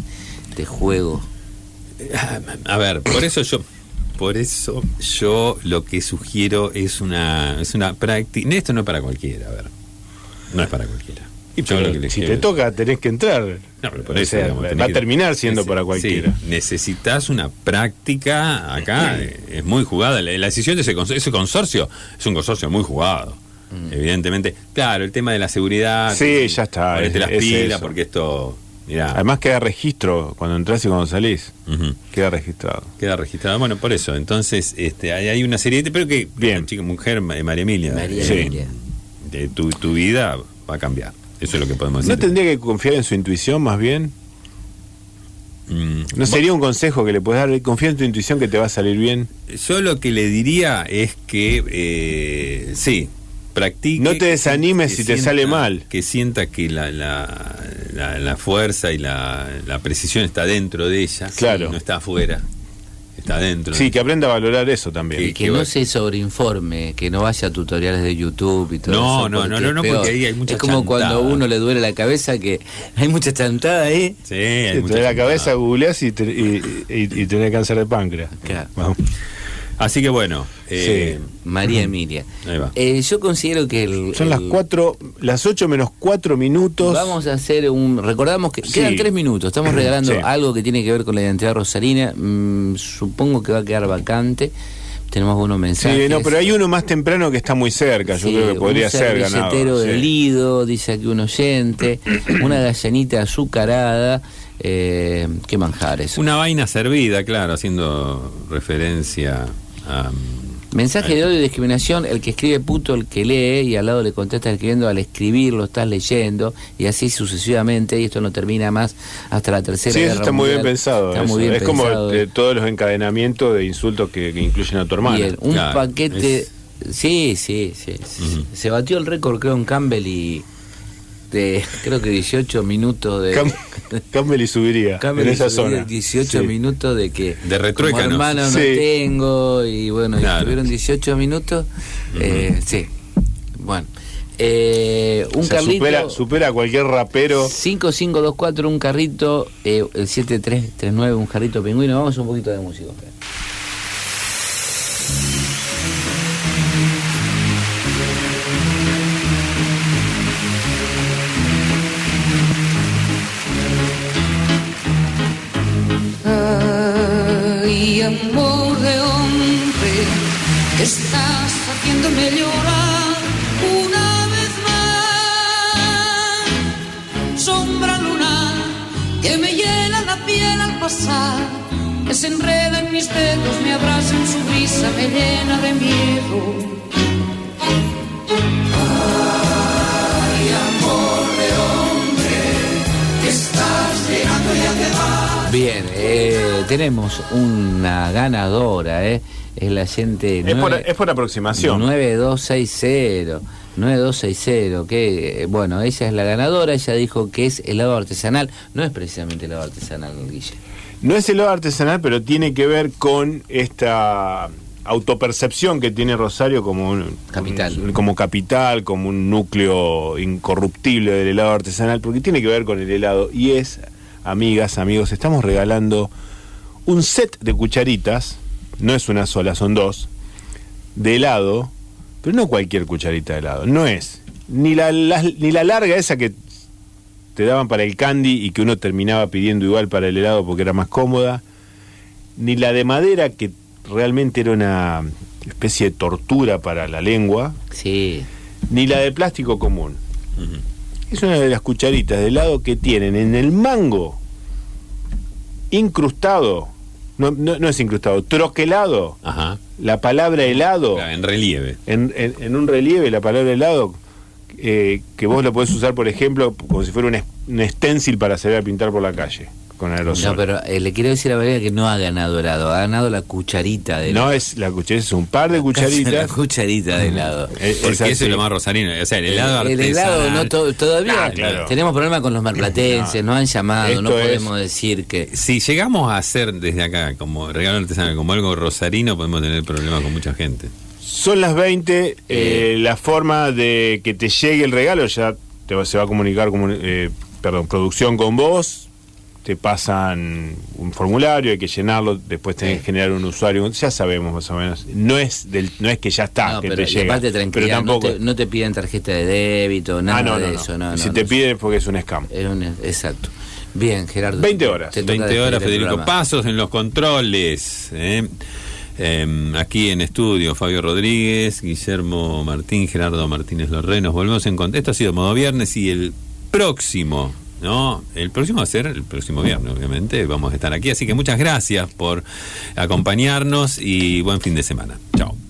de juego. A ver, por eso yo por eso yo lo que sugiero es una es una práctica, esto no es para cualquiera, a ver. No es para cualquiera. Y Yo pero lo que les si quiero- te toca, tenés que entrar. No, pero por O eso, sea, digamos, tenés va a terminar siendo para cualquiera. sí, necesitas una práctica acá, eh, es muy jugada. La, la decisión de ese, cons- ese consorcio es un consorcio muy jugado. Evidentemente, claro, el tema de la seguridad. Sí, ya está, Ponete es- las es pilas, eso. porque esto Mirá. Además queda registro cuando entras y cuando salís. Queda registrado. Queda registrado. Bueno, por eso. Entonces, este, hay, hay una serie de. Pero que. Bien. Chica, mujer, Ma- María Emilia. María Sí. Emilia. de tu, tu vida va a cambiar. Eso es lo que podemos ¿No decir. tendría que confiar en su intuición más bien? Mm, ¿No sería un consejo que le puedes dar? Confía en tu intuición que te va a salir bien. Yo lo que le diría es que eh, sí, practique. No te desanimes que si te sale mal. Que sienta que la, la, la- la fuerza y la, la precisión está dentro de ella. Claro. No está afuera. Está dentro. Sí, que aprenda a valorar eso también. Que que no va- se sobreinforme, que no vaya a tutoriales de YouTube y todo No, eso. no, no, no, no, peor. porque ahí hay mucha Es como cuando a uno le duele la cabeza, que hay mucha chantada ahí. Sí, hay Te mucha trae la cabeza, googleás y, te- y, y- y tenés cáncer de páncreas. Claro. Vamos. Así que bueno. eh, María Emilia. Ahí va. Eh, yo considero que el, Son las cuatro, las ocho menos cuatro minutos. Vamos a hacer un. Recordamos que Sí. quedan tres minutos. Estamos regalando Sí. algo que tiene que ver con la identidad rosarina. Mm, supongo que va a quedar vacante. Tenemos unos mensajes. Sí, no, pero hay uno más temprano que está muy cerca. Yo Sí, creo que podría un ser ganado. de sí. Lido, dice aquí un oyente. una gallanita azucarada. Eh, qué manjares. Una vaina servida, claro, haciendo referencia Mensaje de odio y discriminación, el que escribe puto, el que lee, y al lado le contesta escribiendo, al escribir lo estás leyendo, y así sucesivamente, y esto no termina más hasta la tercera Sí, eso está muy bien pensado. Está eso. muy bien es como pensado. eh, todos los encadenamientos de insultos que, que incluyen a tu hermana. Bien, un Claro, paquete. es- Sí, sí, sí. Se batió el récord, creo, en Campbell y. De, creo que 18 minutos de. Cam- Campbell y subiría Campbell en y esa subiría zona. 18 Sí. minutos de que. De retruécanos. como hermano no Sí. tengo, y bueno, y estuvieron 18 minutos. eh, sí. Bueno. Eh, un O sea, carrito. supera, supera a cualquier rapero. 5524, un carrito. eh, el 7339, un carrito pingüino. Vamos un poquito de música. Ay, amor de hombre, estás haciéndome llorar una vez más. Sombra lunar que me hiela la piel al pasar, que se enreda en mis dedos, me abraza en su brisa, me llena de miedo. Bien, eh, tenemos una ganadora, ¿eh? Es la gente. Es por, nueve- es por aproximación. 9260. 9260, que bueno, ella es la ganadora, ella dijo que es helado artesanal, no es precisamente helado artesanal, Guille. No es helado artesanal, pero tiene que ver con esta autopercepción que tiene Rosario como un, Capital. un- como capital, como un núcleo incorruptible del helado artesanal, porque tiene que ver con el helado y es, amigas, amigos, estamos regalando un set de cucharitas, no es una sola, son dos, de helado, pero no cualquier cucharita de helado, no es. Ni la, la- ni la larga esa que te daban para el candy y que uno terminaba pidiendo igual para el helado porque era más cómoda, ni la de madera que realmente era una especie de tortura para la lengua, Sí, ni la de plástico común. Es una de las cucharitas de helado que tienen en el mango incrustado, no, no, no es incrustado, troquelado, Ajá. la palabra helado Claro, En relieve. en, en- en un relieve la palabra helado eh, que vos lo podés usar por ejemplo como si fuera un, un stencil para salir a pintar por la calle con aerosol no, pero eh, le quiero decir a Valeria que no ha ganado helado, ha ganado la cucharita de No es la cucharita es un par de la cucharitas cucharita de helado. Eh, Porque esa eso es lo más rosarino. O sea, el helado el helado artesanal. no to- todavía Ah, claro. tenemos problemas con los marplatenses, no, han llamado, no es- podemos decir que Si llegamos a hacer desde acá como regalo artesanal, como algo rosarino, podemos tener problemas con mucha gente. Son las 20, eh, la forma de que te llegue el regalo ya te va- se va a comunicar como eh, perdón, producción con vos, te pasan un formulario, hay que llenarlo, después tenés que generar un usuario, ya sabemos más o menos. No es del, no es que ya está, no, que pero te llega, pero tampoco. no, te, no te piden tarjeta de débito, nada ah, no, de eso, no, si no, te no. piden es porque es un scam. Es un- exacto. Bien, Gerardo. 20 horas. te toca 20 despedir horas, Federico. Pasos en los controles. ¿eh? Em, aquí en estudio, Fabio Rodríguez, Guillermo Martín, Gerardo Martínez Lorre. Nos volvemos en contacto. Esto ha sido Modo Viernes y el próximo ¿no? El próximo va a ser el próximo viernes, obviamente, vamos a estar aquí. Así que muchas gracias por acompañarnos y buen fin de semana. Chao.